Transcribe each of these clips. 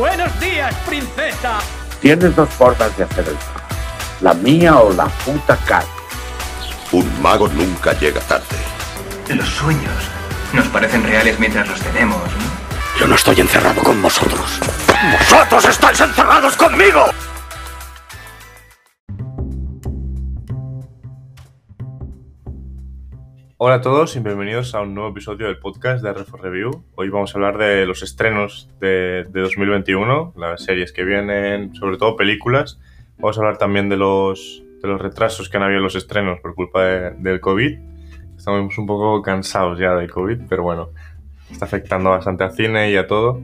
Buenos días, princesa. Tienes dos formas de hacer el. La mía o la puta cara. Un mago nunca llega tarde. Los sueños nos parecen reales mientras los tenemos, ¿no? Yo no estoy encerrado con vosotros. ¡Vosotros estáis encerrados conmigo! Hola a todos y bienvenidos a un nuevo episodio del podcast de Refor Review. Hoy vamos a hablar de los estrenos de, de 2021, las series que vienen, sobre todo películas. Vamos a hablar también de los, de los retrasos que han habido en los estrenos por culpa de- del COVID. Estamos un poco cansados ya del COVID, pero bueno, está afectando bastante al cine y a todo.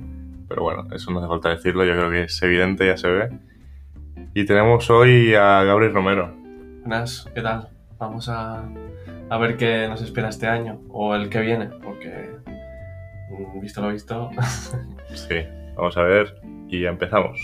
Pero bueno, eso no hace falta decirlo, yo creo que es evidente, ya se ve. Y tenemos hoy a Gabriel Romero. Buenas, ¿qué tal? Vamos a, a ver qué nos espera este año o el que viene, porque mm, visto lo visto, Sí, vamos a ver y ya empezamos.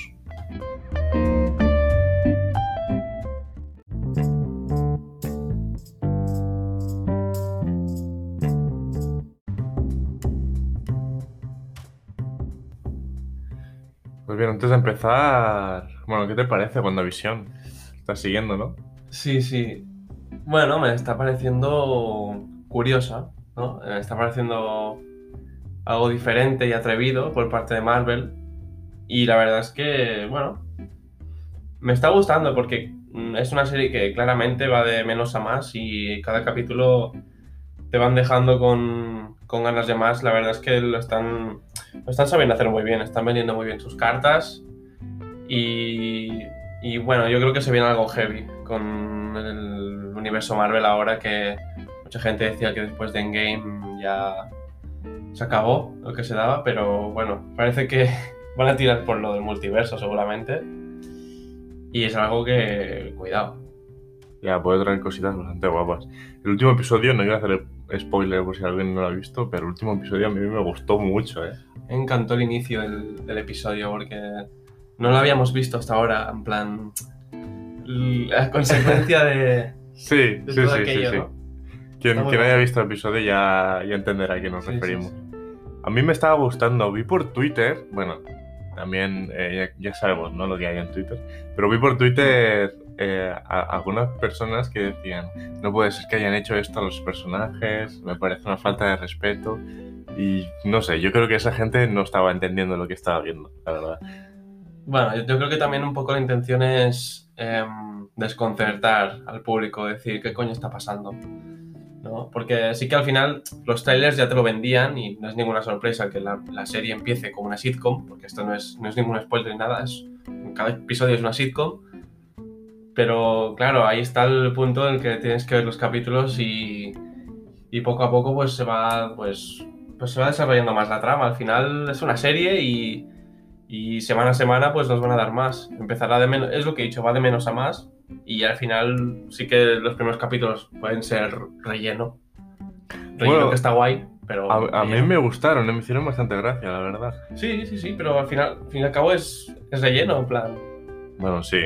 Pues bien, antes de empezar, bueno, ¿qué te parece WandaVision? Estás siguiendo, ¿no? sí, sí. Bueno, me está pareciendo curiosa, ¿no? Me está pareciendo algo diferente y atrevido por parte de Marvel. Y la verdad es que, bueno, me está gustando porque mm, es una serie que claramente va de menos a más y cada capítulo te van dejando con, con ganas de más. La verdad es que lo están, lo están sabiendo hacer muy bien, están vendiendo muy bien sus cartas. Y, y bueno, yo creo que se viene algo heavy con el universo Marvel ahora que mucha gente decía que después de Endgame ya se acabó lo que se daba, pero bueno, parece que van a tirar por lo del multiverso seguramente. Y es algo que, cuidado. Ya, puede traer cositas bastante guapas. El último episodio, no iba a hacer spoiler por si alguien no lo ha visto, pero el último episodio a mí me gustó mucho, ¿eh? Me encantó el inicio del, del episodio porque no lo habíamos visto hasta ahora, en plan, la consecuencia de, Sí, de sí, todo sí, sí, aquello, sí. ¿no? Quien, haya visto el episodio ya, ya entenderá a qué nos Sí, referimos. A mí me estaba gustando, vi por Twitter, bueno, también eh, ya, ya sabemos ¿no? lo que hay en Twitter, pero vi por Twitter eh, a, a algunas personas que decían, no puede ser que hayan hecho esto a los personajes, me parece una falta de respeto. Y no sé, yo creo que esa gente no estaba entendiendo lo que estaba viendo, la verdad. Bueno, yo creo que también un poco la intención es em, desconcertar al público, decir qué coño está pasando. ¿no? Porque sí que al final los trailers ya te lo vendían y no es ninguna sorpresa que la, la serie empiece como una sitcom, porque esto no es, no es ningún spoiler ni nada, es, cada episodio es una sitcom. Pero claro, ahí está el punto en el que tienes que ver los capítulos y, y poco a poco pues se va pues, pues se va desarrollando más la trama. Al final es una serie y, y semana a semana pues nos van a dar más. Empezará de menos, es lo que he dicho, va de menos a más y al final sí que los primeros capítulos pueden ser relleno. Relleno Bueno, que está guay, pero... A, a mí me gustaron, eh, me hicieron bastante gracia, la verdad. Sí, sí, sí, pero al final, al fin y al cabo es, es relleno, en plan... Bueno, sí.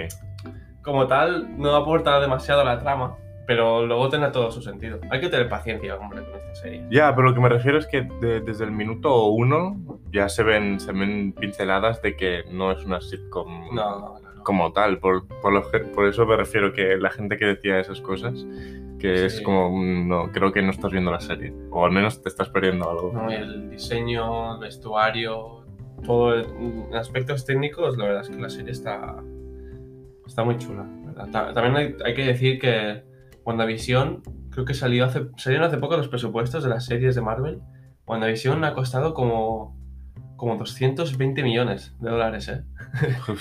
Como tal, no aporta demasiado a la trama, pero luego tendrá todo su sentido. Hay que tener paciencia, hombre, con esta serie. Ya, pero lo que me refiero es que de- desde el minuto uno ya se ven, se ven pinceladas de que no es una sitcom No, no, no. como tal. Por, por, lo por eso me refiero que la gente que decía esas cosas, que es Sí. como, mm, no, creo que no estás viendo la serie. O al menos te estás perdiendo algo. No, el diseño, el vestuario, todo en aspectos técnicos, la verdad es que la serie está, está muy chula. También hay, hay que decir que WandaVision, creo que salió hace, salieron hace poco los presupuestos de las series de Marvel. WandaVision ha costado como, como 220 millones de dólares, ¿eh?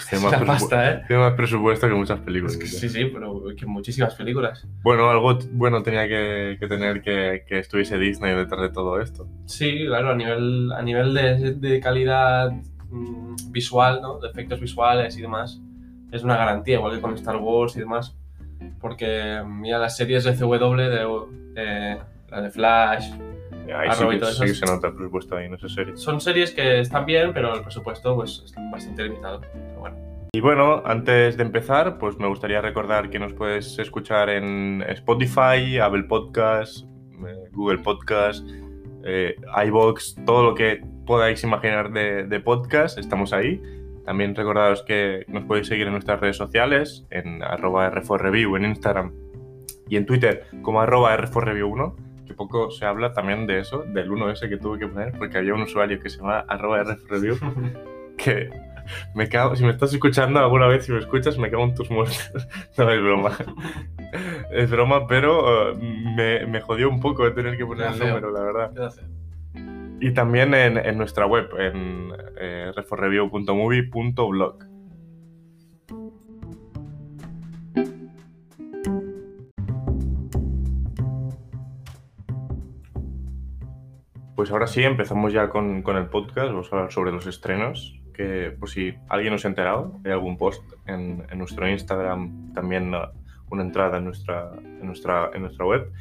Tiene, más pasta, ¿eh? tiene más presupuesto que muchas películas. Es que sí, sí, pero que muchísimas películas. Bueno, algo bueno tenía que, que tener que, que estuviese Disney detrás de todo esto. Sí, claro, a nivel, a nivel de, de calidad mm, visual, ¿no? De efectos visuales y demás, es una garantía, igual que con Star Wars y demás. Porque, mira, las series de CW, de, de- la de Flash, Ahí Arrow sí, y todo sí eso. que se nota el presupuesto ahí en esa serie. son series que están bien, pero el presupuesto pues, es bastante limitado. Pero bueno. Y bueno, antes de empezar, pues me gustaría recordar que nos puedes escuchar en Spotify, Apple Podcast, eh, Google Podcast, eh, iBox, todo lo que podáis imaginar de, de podcast, estamos ahí. También recordaros que nos podéis seguir en nuestras redes sociales, en arroba R4Review en Instagram y en Twitter como arroba R4Review1, que poco se habla también de eso, del 1 ese que tuve que poner, porque había un usuario que se llama arroba R4Review, que me cago, si me estás escuchando alguna vez, si me escuchas, me cago en tus muertos. no, es broma. es broma, pero uh, me, me, jodió un poco de tener que poner el número, la verdad. Y también en, nuestra web, en eh, reforreview.movie.blog. Pues ahora sí, empezamos ya con, con, el podcast. Vamos a hablar sobre los estrenos. Que por si alguien no se ha enterado, hay algún post en, en nuestro Instagram, también una entrada en nuestra, en nuestra, en nuestra web.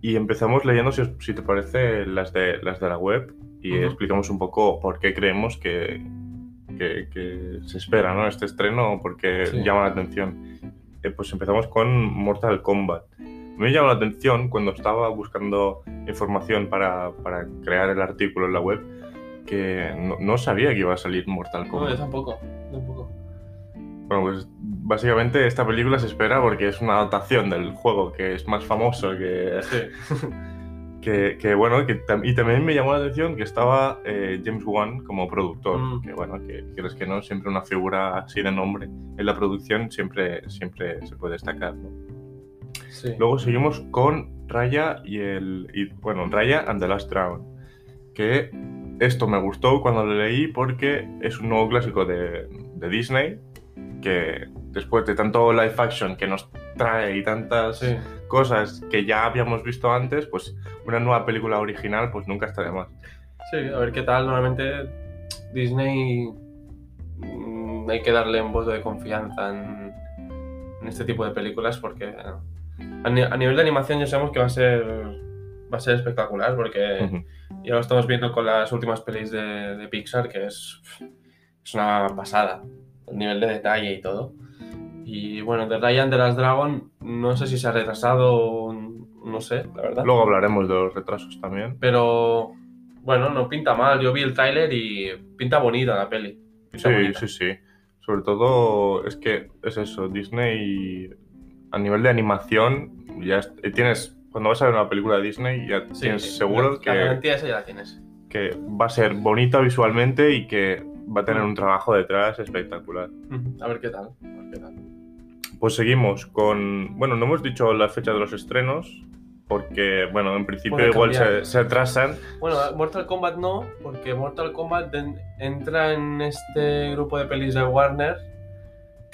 Y empezamos leyendo, si, si te parece, las de, las de la web y uh -huh. explicamos un poco por qué creemos que, que, que se espera ¿no? este estreno o por qué sí. llama la atención. Eh, pues empezamos con Mortal Kombat. Me llama la atención cuando estaba buscando información para, para crear el artículo en la web que no, no, sabía que iba a salir Mortal Kombat. No, yo tampoco, tampoco. Bueno, pues básicamente esta película se espera porque es una adaptación del juego que es más famoso que... Sí. que, que, bueno, que, y también me llamó la atención que estaba eh, James Wan como productor, Mm. que bueno, que quieres que no, siempre una figura así de nombre en la producción siempre, siempre se puede destacar, ¿no? Sí. Luego seguimos con Raya y el. Y, bueno, Raya and the Last Dragon. Que esto me gustó cuando lo leí porque es un nuevo clásico de, de Disney. Que después de tanto live action que nos trae y tantas Sí. cosas que ya habíamos visto antes, pues una nueva película original, pues nunca está de más. Sí, a ver qué tal. Normalmente Disney mm, hay que darle un voto de confianza en, en este tipo de películas porque eh, a, ni- a nivel de animación ya sabemos que va a ser va a ser espectacular porque Ujú. ya lo estamos viendo con las últimas pelis de, de Pixar que es, es una pasada nivel de detalle y todo y bueno de Ryan de las Dragon no sé si se ha retrasado no sé la verdad Luego hablaremos de los retrasos también. pero bueno, no pinta mal. Yo vi el tráiler y pinta bonita la peli. Pinta Sí, bonita. sí, sí. Sobre todo es que es eso, Disney a nivel de animación ya eh, tienes cuando vas a ver una película de Disney ya Sí, tienes seguro la, que, La garantía esa ya la tienes. que va a ser bonita visualmente y que va a tener un trabajo detrás espectacular. A ver qué tal. A ver qué tal. Pues seguimos con, bueno, no hemos dicho la fecha de los estrenos porque, bueno, en principio Puede igual se, se atrasan. Bueno, Mortal Kombat no, porque Mortal Kombat entra en este grupo de pelis de Warner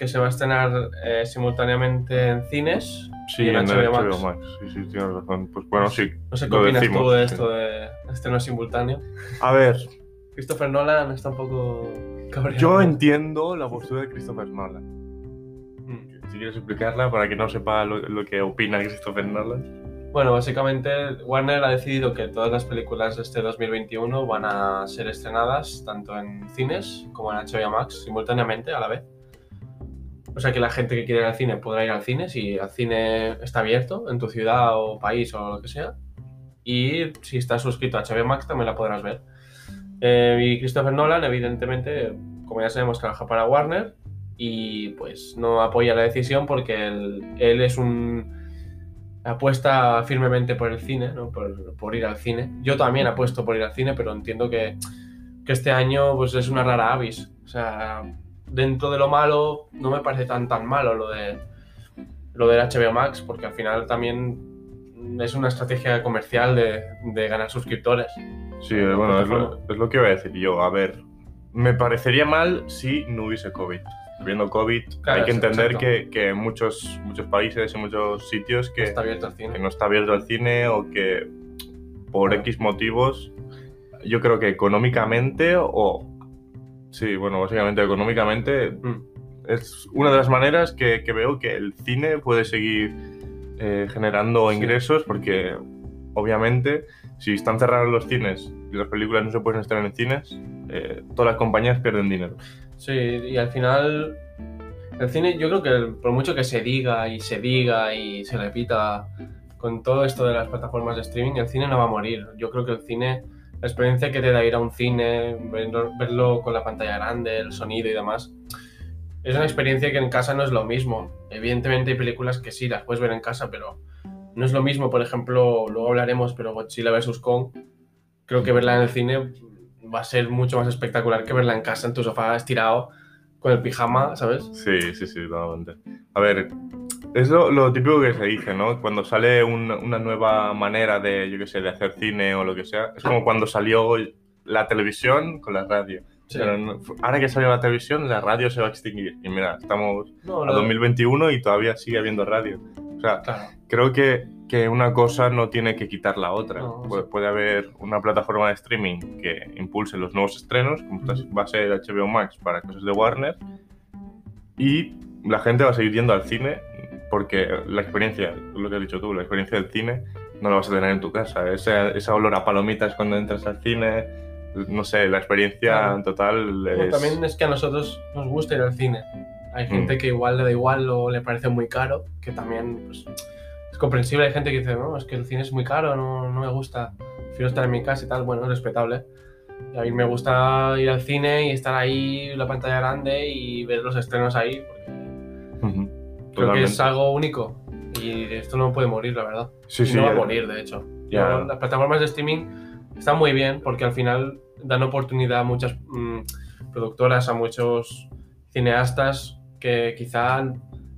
que se va a estrenar eh, simultáneamente en cines. Sí, y en en HBO HBO Max. Max. Sí, sí, tienes razón. Pues bueno, sí. No sé qué opinas decimos, tú de sí. esto de estreno simultáneo. A ver, Christopher Nolan está un poco cabreado. yo entiendo la postura de Christopher Nolan. Mm. Si quieres explicarla para que no sepa lo, lo que opina Christopher Nolan. Bueno, básicamente Warner ha decidido que todas las películas de este 2021 van a ser estrenadas tanto en cines como en HBO Max simultáneamente a la vez. O sea que la gente que quiere ir al cine podrá ir al cine si el cine está abierto en tu ciudad o país o lo que sea. Y si estás suscrito a HBO Max también la podrás ver. Eh, y Christopher Nolan, evidentemente, como ya sabemos, trabaja para Warner y pues no apoya la decisión porque él, él es un apuesta firmemente por el cine, ¿no? por, por ir al cine. Yo también apuesto por ir al cine, pero entiendo que, que este año pues, es una rara avis. O sea, dentro de lo malo, no me parece tan tan malo lo de lo del HBO Max, porque al final también es una estrategia comercial de, de ganar suscriptores. Sí, La bueno, es lo, es lo que iba a decir yo. A ver, me parecería mal si no hubiese COVID. Viendo COVID, Claro, hay que entender que, que en muchos, muchos países y muchos sitios que, Está abierto el que cine. no está abierto el cine o que por. X motivos, yo creo que económicamente o... Sí, bueno, básicamente económicamente Mm. es una de las maneras que, que veo que el cine puede seguir eh, generando Sí. ingresos porque obviamente si están cerrados los cines y las películas no se pueden estrenar en cines, eh, todas las compañías pierden dinero. Sí, y al final el cine, yo creo que por mucho que se diga y se diga y se repita con todo esto de las plataformas de streaming, el cine no va a morir. Yo creo que el cine la experiencia que te da ir a un cine, verlo, verlo con la pantalla grande, el sonido y demás. Es una experiencia que en casa no es lo mismo. Evidentemente hay películas que sí las puedes ver en casa, pero no es lo mismo. Por ejemplo, luego hablaremos, pero Godzilla vs. Kong, creo que verla en el cine va a ser mucho más espectacular que verla en casa, en tu sofá estirado, con el pijama, ¿sabes? Sí, sí, sí, totalmente. A ver, es lo, lo típico que se dice, ¿no? Cuando sale un- una nueva manera de, yo qué sé, de hacer cine o lo que sea, es como cuando salió la televisión con la radio. Sí. Pero no- ahora que salió la televisión, la radio se va a extinguir. Y mira, estamos No, a lo- 2021 y todavía sigue habiendo radio. O sea, Claro. Creo que, que una cosa no tiene que quitar la otra. No, puede, sí. puede haber una plataforma de streaming que impulse los nuevos estrenos, como va a ser HBO Max para cosas de Warner, y la gente va a seguir yendo al cine porque la experiencia, lo que has dicho tú, la experiencia del cine no la vas a tener en tu casa. Esa olor a palomitas cuando entras al cine, no sé, la experiencia Claro. total Bueno, es... también es que a nosotros nos gusta ir al cine. Hay gente Mm. que igual le da igual o le parece muy caro, que también pues, es comprensible. Hay gente que dice, no, es que el cine es muy caro, no, no me gusta, prefiero estar en mi casa y tal. Bueno, es respetable. Y a mí me gusta ir al cine y estar ahí, la pantalla grande y ver los estrenos ahí, porque creo que es algo único. Y esto no puede morir, la verdad. Sí, sí, no va a morir, de hecho. Ya. Las plataformas de streaming están muy bien porque al final dan oportunidad a muchas mm, productoras, a muchos cineastas que quizá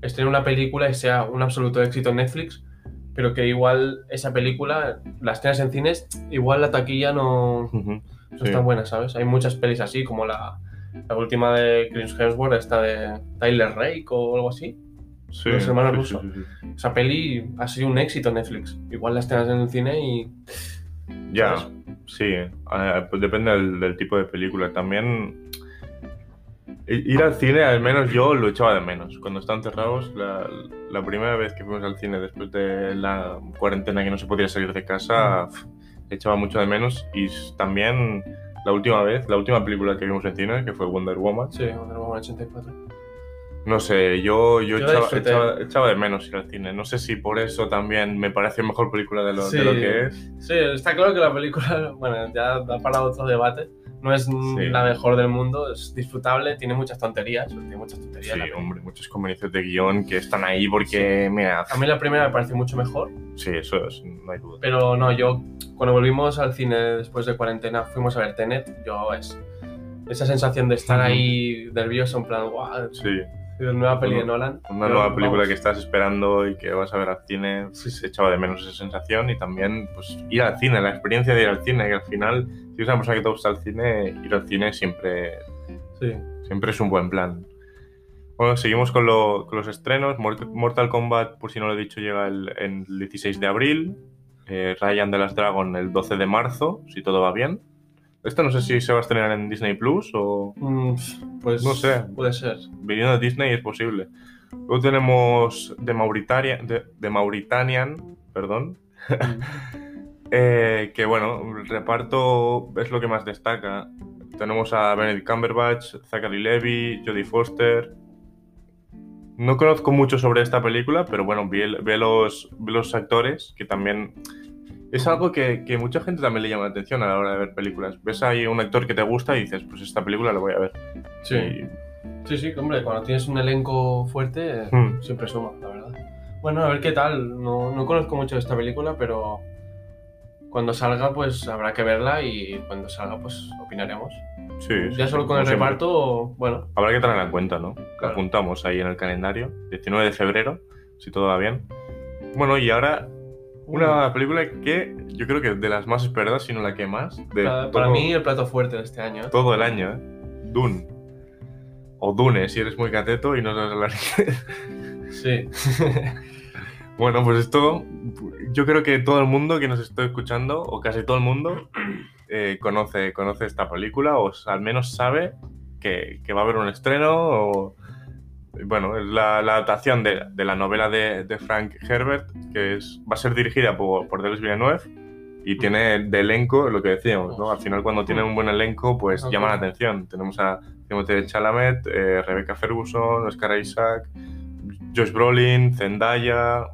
estrenen una película y sea un absoluto éxito en Netflix, pero que igual esa película, las estrenas en cines, igual la taquilla no, Ujú, no sí. es tan buena, ¿sabes? Hay muchas pelis así, como la, la última de Chris Hemsworth, esta de Tyler Rake o algo así. Sí, Los hermanos sí, rusos. Esa peli ha sido un éxito en Netflix. Igual la estrenas en el cine y Ya, ¿Sabes? sí, eh, pues depende del, del tipo de película. También ir al cine, al menos yo lo echaba de menos. Cuando estaban cerrados, la, la primera vez que fuimos al cine después de la cuarentena que no se podía salir de casa, pf, echaba mucho de menos. Y también la última vez, la última película que vimos en cine, que fue Wonder Woman, sí, Wonder Woman 84. no sé, yo, yo, Yo echaba, echaba- echaba de menos ir al cine. No sé si por eso también me parece mejor película de lo, de Sí. lo que es. Sí, está claro que la película, bueno, ya da para otro debate. No es Sí. la mejor del mundo, es disfrutable, tiene muchas tonterías. Tiene muchas tonterías Sí, hombre, muchas conveniencias de guion que están ahí porque, mira, A mí la primera me pareció mucho mejor, sí, eso es, no hay duda. pero no, yo cuando volvimos al cine después de cuarentena, fuimos a ver Tenet, yo es esa sensación de estar ahí nervioso, en plan, guau, Sí, nueva peli de Una- Nolan. una Yo, nueva película que estás esperando y que vas a ver al cine, se echaba de menos esa sensación y también pues ir al cine, la experiencia de ir al cine, que al final, si eres una persona que te gusta el cine, ir al cine siempre, Sí. siempre es un buen plan. Bueno, seguimos con, lo- con los estrenos. Mort- Mortal Kombat, por si no lo he dicho, llega el, el 16 de abril. Eh, Ryan de las Dragon el 12 de marzo, si todo va bien. Esto no sé si se va a estrenar en Disney Plus o Mm, pues No sé. Puede ser. viniendo de Disney es posible. Luego tenemos de Mauritania, de Mauritanian, perdón, eh, que bueno, el reparto es lo que más destaca. Tenemos a Benedict Cumberbatch, Zachary Levi, Jodie Foster. No conozco mucho sobre esta película, pero bueno, vi, el- vi los, vi los actores, que también es algo que, que mucha gente también le llama la atención a la hora de ver películas. Ves ahí un actor que te gusta y dices, pues esta película la voy a ver. Sí. Y- Sí, sí, hombre, cuando tienes un elenco fuerte, Hmm. siempre suma, la verdad. Bueno, a ver qué tal. No, no conozco mucho de esta película, pero cuando salga, pues habrá que verla y cuando salga, pues opinaremos. sí, Ya sí, solo con el siempre. reparto, bueno, Habrá que tenerla en cuenta, ¿no? Claro. apuntamos ahí en el calendario. 19 de febrero, si todo va bien. Bueno, y ahora una película que yo creo que de las más esperadas, si no la que más, de para, todo, para mí el plato fuerte de este año. ¿eh? todo el año, ¿eh? Dune. O Dune, si eres muy cateto y no sabes hablar. Sí. Bueno, pues esto, yo creo que todo el mundo que nos esté escuchando, o casi todo el mundo, eh, conoce, conoce esta película, o al menos sabe que, que va a haber un estreno, o... Bueno, es la, la adaptación de, de la novela de, de Frank Herbert, que es, va a ser dirigida por, por Villeneuve, y tiene de elenco lo que decíamos, ¿no? Al final cuando tiene un buen elenco, pues llama la atención. Tenemos a Timothée Chalamet, eh, Rebecca Ferguson, Oscar Isaac, Josh Brolin, Zendaya,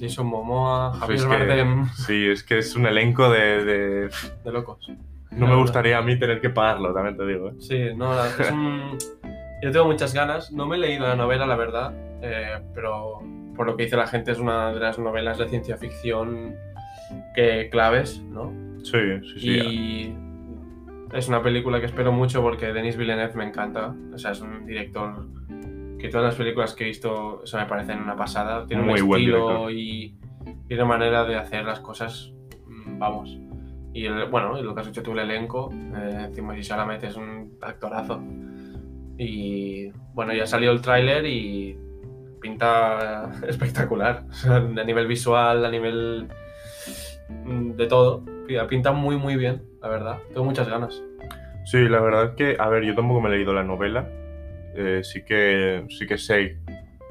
Jason Momoa, Javier Pues es que- Bardem, Sí, es que es un elenco de... de- de locos. No me gustaría a mí tener que pagarlo, también te digo. ¿eh? Sí, no, es un... Yo tengo muchas ganas. No me he leído la novela, la verdad, eh, pero por lo que dice la gente es una de las novelas de ciencia ficción que claves, ¿no? Sí, sí, sí. Y es una película que espero mucho porque Denis Villeneuve me encanta. O sea, es un director que todas las películas que he visto se me parecen una pasada. Tiene Muy un estilo y tiene manera de hacer las cosas, mm, vamos. Y el- bueno, lo que has hecho tú, el elenco, eh, Timothée Chalamet es un actorazo. Y bueno, ya salió el tráiler y pinta espectacular. O sea, a nivel visual, a nivel mm, de todo. Pinta muy, muy bien, la verdad. Tengo muchas ganas. Sí, la verdad es que, a ver, yo tampoco me he leído la novela. Eh, sí que sí que sé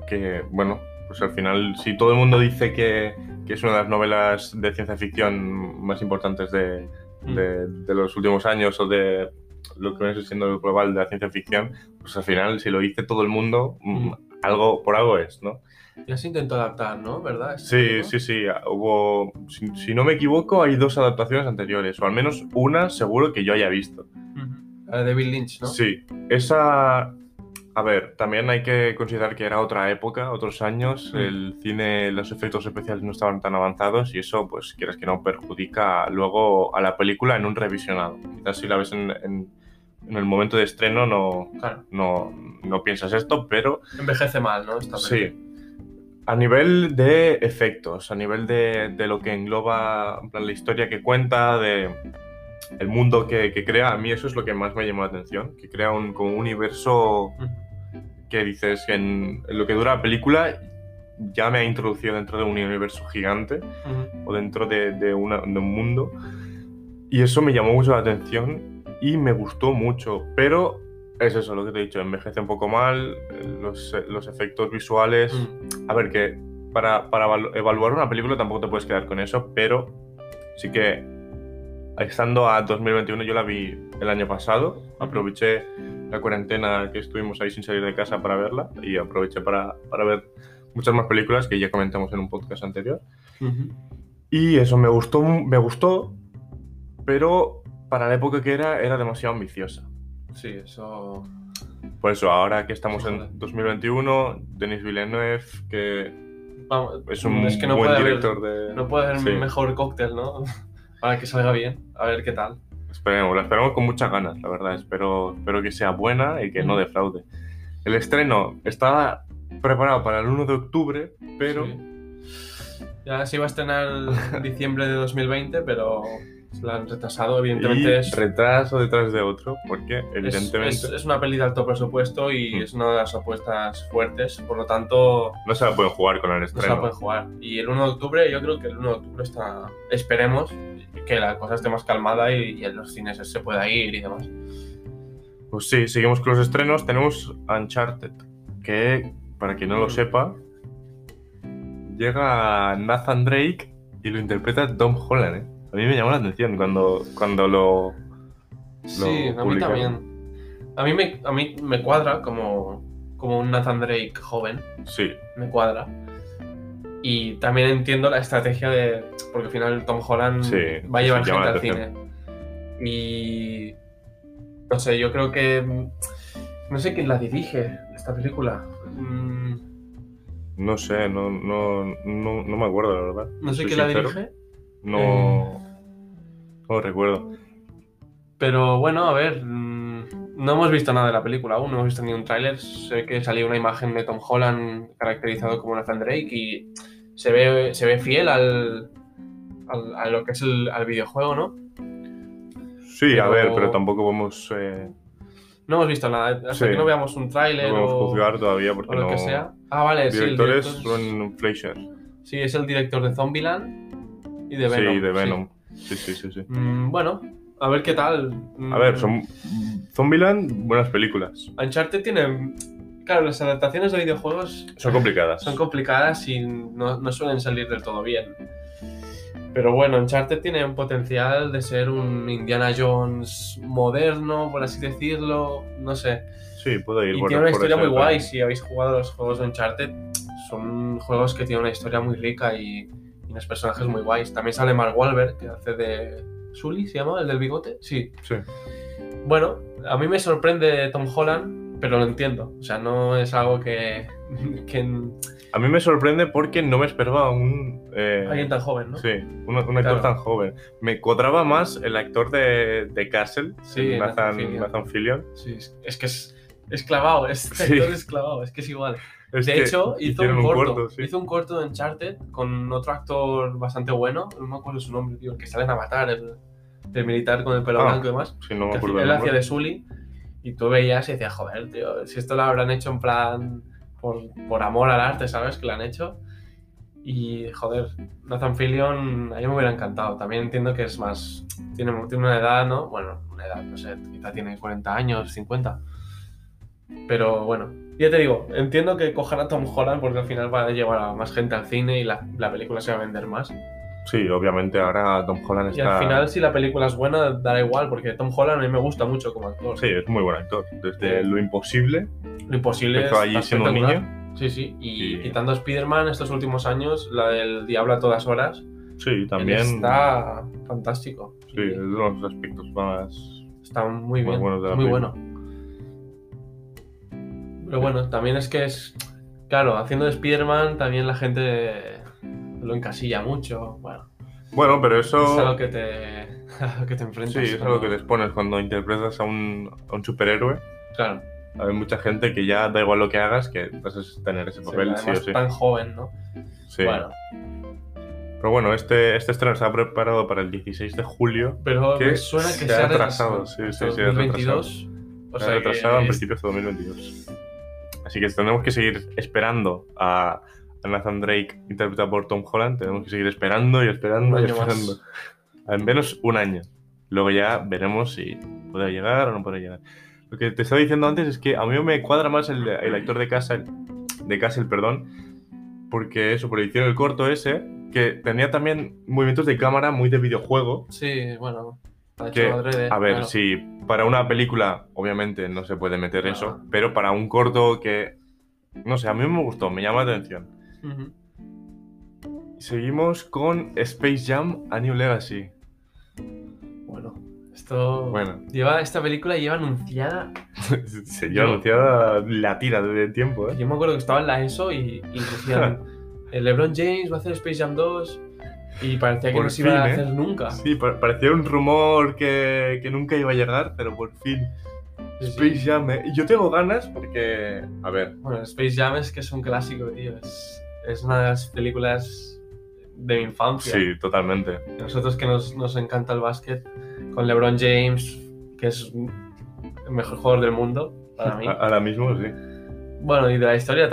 que, bueno, pues al final, si todo el mundo dice que, que es una de las novelas de ciencia ficción más importantes de, de- de los últimos años o de lo que viene siendo el global de la ciencia ficción, pues al final, si lo dice todo el mundo, mm, Mm. algo por algo es, ¿no? Ya se intentó adaptar, ¿no? ¿Verdad? Este Sí, sí, sí. Hubo, si, si no me equivoco, hay dos adaptaciones anteriores, o al menos una seguro que yo haya visto. Ujú. La de David Lynch, ¿no? Sí, esa... A ver, también hay que considerar que era otra época, otros años, Mm. el cine, los efectos especiales no estaban tan avanzados y eso, pues, quieras que no, perjudica luego a la película en un revisionado. Quizás si la ves en, en- en el momento de estreno no, Claro. no, no piensas esto, pero Envejece mal, ¿no? Esta. Sí. A nivel de efectos, a nivel de, de lo que engloba plan, la historia que cuenta, de el mundo que, que crea, a mí eso es lo que más me llamó la atención, que crea un como un universo. Que dices que en, lo que dura la película ya me ha introducido dentro de un universo gigante o dentro de, de una- de un mundo. Y eso me llamó mucho la atención y me gustó mucho. Pero es eso, lo que te he dicho, envejece un poco mal, los, los efectos visuales. Mm. A ver, que para, para evalu- evaluar una película tampoco te puedes quedar con eso, pero sí que estando a 2021, yo la vi el año pasado, aproveché la cuarentena que estuvimos ahí sin salir de casa para verla y aproveché para, para ver muchas más películas que ya comentamos en un podcast anterior. Ujú. Y eso me gustó, me gustó, pero para la época que era, era demasiado ambiciosa. Sí, eso. Por eso, ahora que estamos joder. en 2021, Denis Villeneuve, que Vamos, es un es que no buen puede haber, director de... no puede haber Sí. mejor cóctel, ¿no? Para que salga bien. A ver qué tal. Esperemos, la esperamos con muchas ganas, la verdad. Espero, espero que sea buena y que no Mm. defraude. El estreno está preparado para el 1 de octubre, pero Sí. Ya se iba a estrenar en diciembre de 2020, pero se la han retrasado. Evidentemente y es, retraso detrás de otro, porque es, evidentemente es- es una peli de alto presupuesto y Mm. es una de las apuestas fuertes. Por lo tanto, no se la pueden jugar con el no se la estreno. pueden jugar. Y el 1 de octubre, yo creo que el 1 de octubre está. Esperemos que la cosa esté más calmada y, y en los cines se pueda ir y demás. Pues sí, seguimos con los estrenos. Tenemos Uncharted, que, para quien no lo sepa, llega Nathan Drake y lo interpreta Tom Holland. ¿eh? A mí me llamó la atención cuando, cuando lo. Sí, a mí también. A mí me, a mí me cuadra como, como un Nathan Drake joven. Sí, me cuadra. Y también entiendo la estrategia de. Porque al final Tom Holland Sí, va a llevar sí, gente al cine. Y. No sé, yo creo que. No sé quién la dirige, esta película. Mm, no sé, no, no, no, no me acuerdo, la verdad. No sé quién la dirige. No, Eh. no recuerdo. Pero bueno, a ver. mm, No hemos visto nada de la película aún, no hemos visto ni un tráiler. Sé que salió una imagen de Tom Holland caracterizado como Nathan Drake y se ve, se ve fiel al, al- a lo que es el al videojuego, ¿no? Sí, a ver, pero tampoco podemos, eh, No hemos visto nada. Hasta Sí. que no veamos un no tráiler podemos o, juzgar todavía o porque lo no. que sea. Ah, vale, sí, el director es Ron Fleischer. sí, es el director de Zombieland y de Venom. Sí, de Venom. Sí, sí, sí, sí. Mm, bueno, a ver qué tal. Mm, A ver, son Zombieland, buenas películas. Uncharted tiene. Claro, las adaptaciones de videojuegos Son complicadas. son complicadas y no, no suelen salir del todo bien. Pero bueno, Uncharted tiene un potencial de ser un Indiana Jones moderno, por así decirlo. No sé. Sí, puede ir Y por tiene una por historia muy guay. Si habéis jugado los juegos de Uncharted, son juegos que tienen una historia muy rica y, y unos personajes muy guays. También sale Mark Wahlberg, que hace de Sully, ¿se llama? ¿El del bigote? Sí. Sí. Bueno, a mí me sorprende Tom Holland, pero lo entiendo. O sea, no es algo que... que A mí me sorprende porque no me esperaba un. eh, alguien tan joven, ¿no? Sí, un, un actor Claro. tan joven. Me cuadraba más el actor de, de Castle, Sí, Nathan, Nathan Fillion. Nathan Fillion. Sí, es, que es, es clavado, este Sí. actor es clavado, es que es igual. Es de hecho, hizo un corto, sí. hizo un corto de Uncharted con otro actor bastante bueno, no me acuerdo su nombre, tío, el que salen a matar, el, el militar con el pelo Ah, blanco y demás. Sí, no me acuerdo él hacía de Sully y tú veías y decías, joder, tío, si esto lo habrán hecho en plan por, por amor al arte, ¿sabes? Que lo han hecho. Y joder, Nathan Fillion a mí me hubiera encantado. También entiendo que es más. Tiene, tiene una edad, ¿no? Bueno, una edad, no sé, quizá tiene 40 años, 50. Pero bueno, ya te digo, entiendo que cojan a Tom Holland porque al final va a llevar a más gente al cine y la, la película se va a vender más. Sí, obviamente ahora Tom Holland Y está. al final, si la película es buena, dará igual, porque Tom Holland a mí me gusta mucho como actor. Sí, es muy buen actor. Desde Lo Imposible, Lo imposible empezó allí siendo un niño. Sí, sí. Y Y- quitando a Spider-Man estos últimos años, la del Diablo a todas horas, Sí, también. está fantástico. Sí, es de los aspectos más. Está muy bien, muy película. bueno. Pero bueno, también es que es... Claro, haciendo de Spider-Man también la gente lo encasilla mucho. Bueno, Bueno, pero eso. es a lo que te, a lo que te enfrentas. Sí, es a lo que te expones cuando interpretas a un, a un superhéroe. Claro, Hay mucha gente que ya da igual lo que hagas, que vas a tener ese sí, papel, sí, o sí. tan joven, ¿no? Sí. Bueno, Pero bueno, este, este estreno está preparado para el 16 de julio. pero que me suena que se se, ha ha retrasado, sí, sí, se ha 2022. O Se ha retrasado en es- principios de 2022. Así que tenemos que seguir esperando a, a Nathan Drake interpretado por Tom Holland. Tenemos que seguir esperando y esperando y año más. esperando. Al menos un año. Luego ya veremos si puede llegar o no puede llegar. Lo que te estaba diciendo antes es que a mí me cuadra más el, el actor de Castle, de Castle, perdón, porque eso, porque hicieron el corto ese, que tenía también movimientos de cámara muy de videojuego. Sí, bueno, Que, adrede. A ver, claro. sí, para una película obviamente no se puede meter Claro. eso, pero para un corto que, no sé, a mí me gustó, me llama la atención. Ujú. Seguimos con Space Jam A New Legacy. Bueno, esto. Bueno. Lleva, esta película lleva anunciada. Se lleva Yo- anunciada la tira de tiempo, ¿eh? Yo me acuerdo que estaba en la ESO y, y decían: el LeBron James va a hacer Space Jam 2 y parecía que Por no se iba a ¿eh? hacer nunca. Sí, pa- parecía un rumor que, que nunca iba a llegar, pero por fin. Sí, sí. Space Jam, ¿eh? Yo tengo ganas porque, a ver, Bueno, Space Jam es que es un clásico, tío. Es, es una de las películas de mi infancia. sí, totalmente. Nosotros que nos, nos encanta el básquet, con LeBron James, que es el mejor jugador del mundo para mí. Ahora mismo, sí. Bueno, y de la historia,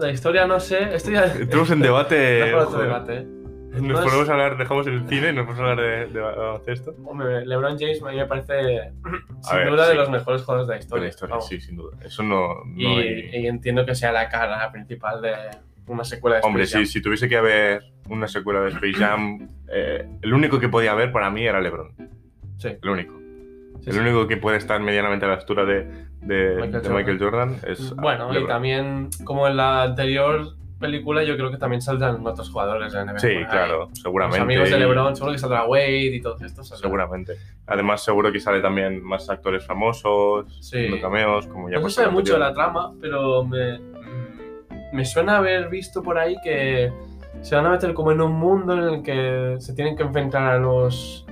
la historia no sé, esto ya... Entramos en debate. Otro debate, ¿eh? Nos No es- ponemos a hablar, dejamos el cine y nos ponemos a hablar de, de baloncesto. Hombre, LeBron James a mí me parece sin ver, duda sí. de los mejores jugadores de la De historia. la historia, vamos. sí, sin duda. Eso no, no y, hay- y entiendo que sea la cara principal de una secuela de Space Hombre, Jam. sí, si tuviese que haber una secuela de Space Jam, eh, el único que podía haber para mí era LeBron. Sí, El único. sí, el sí. único que puede estar medianamente a la altura de, de- Michael de Jordan. Michael Jordan es. Bueno, y LeBron. también, como en la anterior película, yo creo que también saldrán otros jugadores de NBA. Sí, ahí. claro, seguramente. Los amigos de y- LeBron, seguro que saldrá Wade y todos estos. saldrán. Seguramente. Además, seguro que sale también más actores famosos, Sí. cameos, como ya No se sabe mucho de la trama, pero me, me suena haber visto por ahí que se van a meter como en un mundo en el que se tienen que enfrentar a los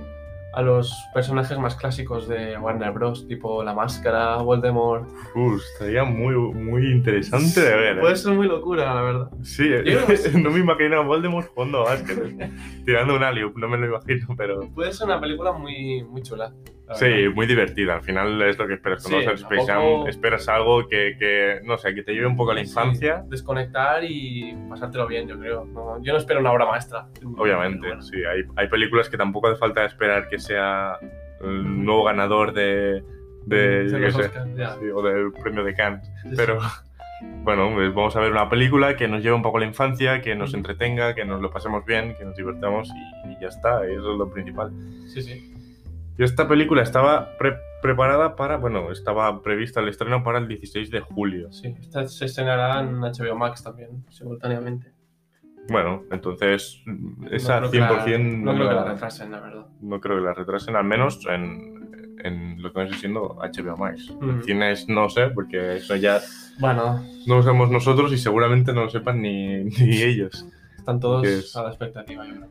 a los personajes más clásicos de Warner Bros. Tipo La Máscara, Voldemort. Uh, estaría muy, muy interesante de ver. ¿eh? Puede ser muy locura, la verdad. Sí. no me imagino a Voldemort jugando a básquet, ¿eh? tirando un alley no me lo imagino, pero... Puede ser una película muy, muy chula. Sí, verdad. muy divertida. Al final es lo que esperas cuando Sí, vas a Space tampoco- Jam. Esperas algo que, que, no sé, que te lleve un poco a la Sí, infancia. desconectar y pasártelo bien, yo creo. No, yo no espero una obra maestra. Obviamente, bueno. sí. Hay, hay películas que tampoco hace falta esperar que sea el nuevo ganador de... de Sí, sé, sí, o del premio de Cannes. Pero bueno, pues vamos a ver una película que nos lleve un poco a la infancia, que nos entretenga, que nos lo pasemos bien, que nos divertamos y, y ya está. eso es lo principal. Sí, sí. Yo esta película estaba pre- preparada para, bueno, estaba prevista el estreno para el 16 de julio. Sí, esta se estrenará en HBO Max también, simultáneamente. Bueno, entonces esa no creo 100% que la, no creo que la retrasen, la verdad. no creo que la retrasen, al menos en, en lo que viene siendo HBO Max. En cines no sé, porque eso ya Bueno, no lo sabemos nosotros y seguramente no lo sepan ni, ni ellos. están todos es- a la expectativa, yo creo.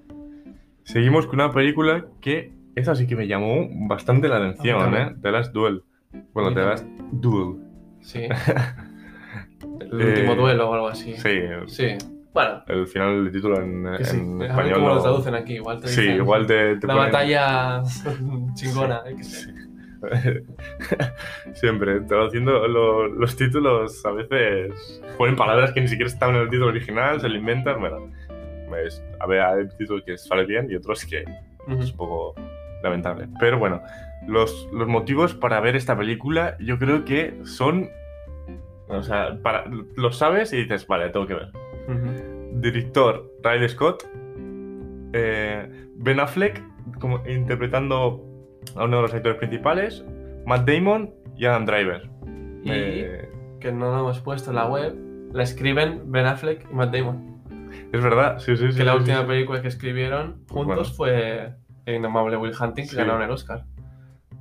Seguimos con una película que esa sí que me llamó bastante la atención, ¿eh? The Last Duel. Bueno, A mí The Last Duel. Sí. El Eh, último duelo o algo así. Sí, Sí. Bueno, el final del título en, que sí. en A ver español. cómo lo traducen aquí. Igual te Sí, dicen igual te, te La ponen- batalla chingona, eh, que sé. Siempre, traduciendo lo- los títulos a veces ponen palabras que ni siquiera estaban en el título original, se lo inventan. Bueno, es- a ver, hay títulos que sale bien y otros que es un poco lamentable. Pero bueno, los, los motivos para ver esta película yo creo que son... O sea, para, lo sabes y dices, vale, tengo que ver. Director Riley Scott, eh, Ben Affleck como, interpretando a uno de los actores principales, Matt Damon y Adam Driver. Y Eh, que no lo hemos puesto en la web, la escriben Ben Affleck y Matt Damon. es verdad, sí, sí, sí. que la sí, última sí. película que escribieron juntos fue El indomable Will Hunting, que Sí. ganaron el Oscar.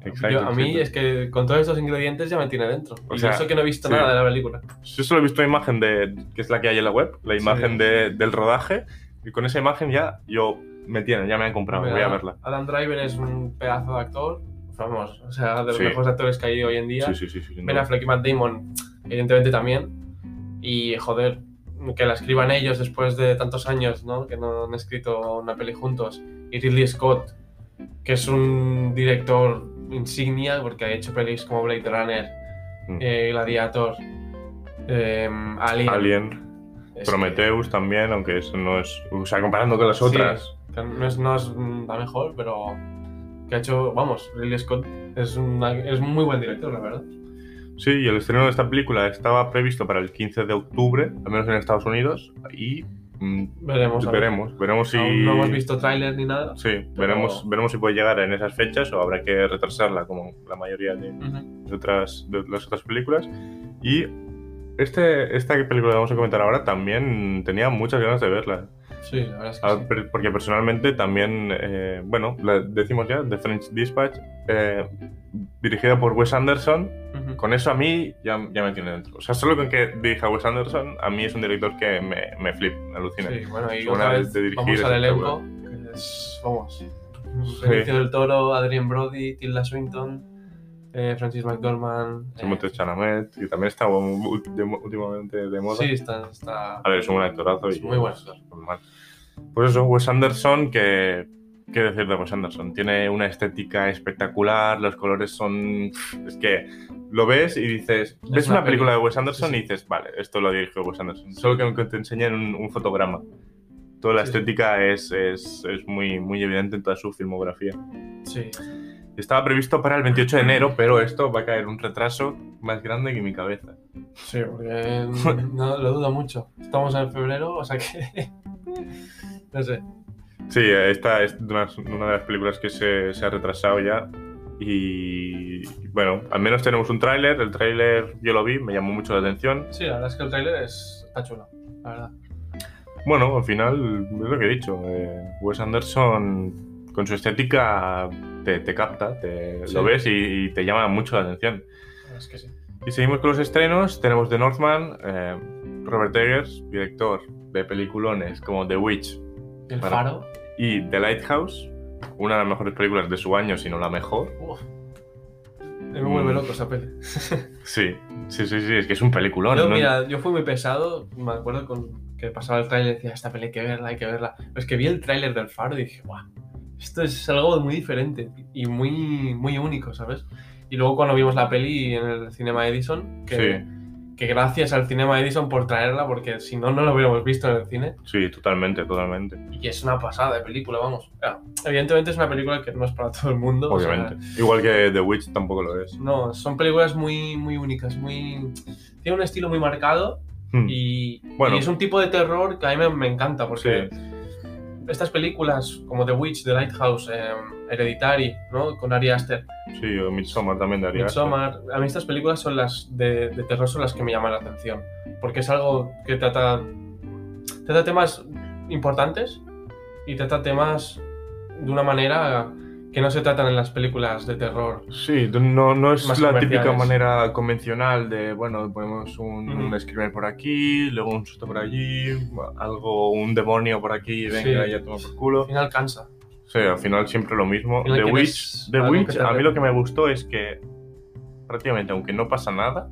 Exacto, Yo- a mí exacto. es que con todos estos ingredientes ya me tiene dentro. O y sea, eso que no he visto sí. nada de la película. Yo solo he visto una imagen de, que es la que hay en la web, la imagen Sí. de- del rodaje, y con esa imagen ya yo me tienen, ya me han comprado, voy a verla. Adam Driver es un pedazo de actor, vamos, o sea, de los Sí. mejores actores que hay hoy en día. Sí, sí, sí. Ben. Affleck y Matt Damon, evidentemente también. Y joder, que la escriban ellos después de tantos años, ¿no? Que no han escrito una peli juntos. Y Ridley Scott, que es un director insignia porque ha hecho pelis como Blade Runner, Mm. eh, Gladiator, eh, Alien. Alien, que- Prometheus también, aunque eso no es... O sea, comparando con las Sí, otras... no es, no es mm, la mejor, pero que ha hecho, vamos, Ridley Scott es, una- es un muy buen director, la verdad. Sí, y el estreno de esta película estaba previsto para el 15 de octubre, al menos en Estados Unidos, y Veremos. a ver. veremos, veremos si... Aún no hemos visto tráiler ni nada. Sí, veremos, veremos si puede llegar en esas fechas o habrá que retrasarla como la mayoría de, Ujú. de otras, de las otras películas. Y este, esta película que vamos a comentar ahora también tenía muchas ganas de verla. Sí, la verdad es que Ah, sí. Porque personalmente también, eh, bueno, la decimos ya, The French Dispatch, eh, dirigida por Wes Anderson, con eso a mí ya, ya me tiene dentro. O sea, solo con que dirija Wes Anderson, a mí es un director que me, me flip, me alucina. Sí, bueno, y Una vez vez de dirigir vamos al elenco, que es, vamos, Sí. Benicio del Toro, Adrien Brody, Tilda Swinton, eh, Francis McDormand. eh, Timothée Chalamet, que también está últimamente de moda. sí, está, está A ver, es un buen actorazo. Es y muy buen actor. Pues eso, Wes Anderson, que... ¿Qué decir de Wes Anderson? Tiene una estética espectacular, los colores son... Es que lo ves y dices... ves una una película peli- de Wes Anderson sí, sí. y dices, vale, esto lo dirigió Wes Anderson. Solo que te enseñan un, un fotograma. Toda la Sí, sí. estética es, es, es muy, muy evidente en toda su filmografía. Sí, Estaba previsto para el 28 de enero, pero esto va a caer un retraso más grande que mi cabeza. sí, porque no, lo dudo mucho. Estamos en febrero, o sea que. no sé. Sí, esta es una, una de las películas que se, se ha retrasado ya. Y bueno, al menos tenemos un tráiler. El tráiler yo lo vi, me llamó mucho la atención. Sí, la verdad es que el tráiler es, está chulo, la verdad. Bueno, al final es lo que he dicho. eh, Wes Anderson con su estética te, te capta, te, Sí. lo ves y, y te llama mucho la atención. Es que sí. Y seguimos con los estrenos. Tenemos The Northman, eh, Robert Eggers, director de peliculones como The Witch Y el Para- faro. y The Lighthouse, una de las mejores películas de su año, si no la mejor. Uf. Me vuelve loco esa peli. Sí, sí, sí, sí, es que es un peliculón. Yo, ¿no? mira, yo fui muy pesado, me acuerdo con que pasaba el tráiler y decía, esta peli hay que verla, hay que verla. Pero es que vi el tráiler del Faro y dije, guau, esto es algo muy diferente y muy, muy único, ¿sabes? Y luego cuando vimos la peli en el Cinema Edison, que, que gracias al Cinema Edison por traerla, porque si no, no lo hubiéramos visto en el cine. Sí, totalmente, totalmente. Y es una pasada de película, vamos. Claro, evidentemente es una película que no es para todo el mundo. o sea, Obviamente. Igual que The Witch tampoco lo es. no, son películas muy, muy únicas, muy... Tiene un estilo muy marcado Hmm. y, Bueno. y es un tipo de terror que a mí me, me encanta porque estas películas como The Witch, The Lighthouse, eh, Hereditary, ¿no? Con Ari Aster, Sí, o Midsommar también daría. Midsommar, a mí estas películas son las de, de terror son las que me llaman la atención, porque es algo que trata, trata temas importantes y trata temas de una manera que no se tratan en las películas de terror. Sí, no, no es la típica manera convencional de, bueno, ponemos un, un screamer por aquí, luego un susto por allí, algo, un demonio por aquí, venga, Sí. ya toma por Al final cansa. Sí, al final siempre lo mismo. The Witch, The Witch a mí lo que me gustó es que prácticamente, aunque no pasa nada,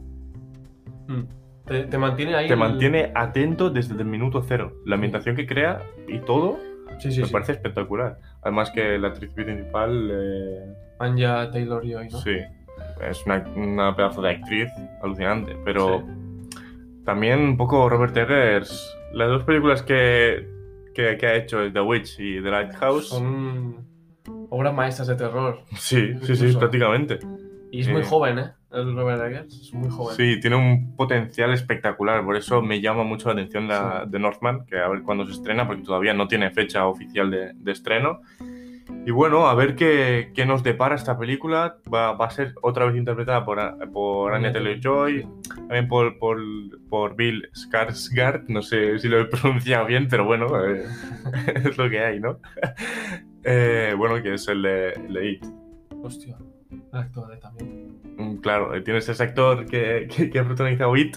Mm. Te, te mantiene ahí. te el- mantiene atento desde el minuto cero. La ambientación que crea y todo Sí, sí, me sí. parece espectacular. Además que la actriz principal, eh, Anya Taylor Joy, ¿no? sí, es una, una pedazo de actriz alucinante. Pero también un poco Robert Eggers. Las dos películas que, que, que ha hecho, The Witch y The Lighthouse, Son obras maestras de terror. sí, sí, sí, prácticamente. Y es muy Eh. joven, ¿eh? El Robert Eggers es muy joven. Sí, tiene un potencial espectacular, por eso me llama mucho la atención la de Northman, que a ver cuándo se estrena, porque todavía no tiene fecha oficial de, de estreno. Y bueno, a ver qué, qué nos depara esta película. Va, va a ser otra vez interpretada por, por Anya Taylor-Joy, también por, por, por Bill Skarsgård, no sé si lo he pronunciado bien, pero bueno, eh, es lo que hay, ¿no? Eh, bueno, que es el de, el de It. Hostia, el actor eh, también. Mm, Claro, eh, tienes ese actor que, que, que ha protagonizado It,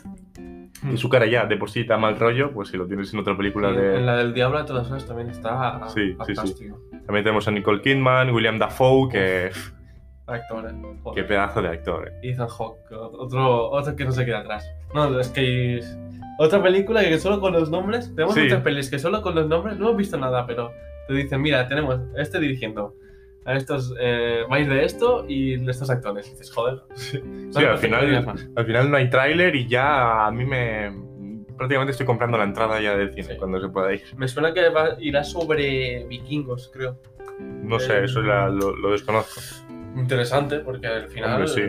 y su cara ya de por sí da mal rollo, pues si lo tienes en otra película Sí, de... En la del Diablo de todas horas también está Sí, sí, sí. fantástico. También tenemos a Nicole Kidman, William Dafoe, que... Actor, eh. Joder. Qué pedazo de actor. eh. Ethan Hawke, otro, otro que no se queda atrás. No, es que es otra película que solo con los nombres, tenemos muchas pelis que solo con los nombres no hemos visto nada, pero te dicen, mira, tenemos este dirigiendo, a estos, eh, vais de esto y de estos actores. Y dices, joder. Sí, Sí, al final, al final no hay tráiler y ya a mí me... Prácticamente estoy comprando la entrada ya del cine Sí. cuando se pueda ir. Me suena que va- irá sobre vikingos, creo. No sé, eso ya lo, lo desconozco. Interesante, porque al final... Hombre, sí.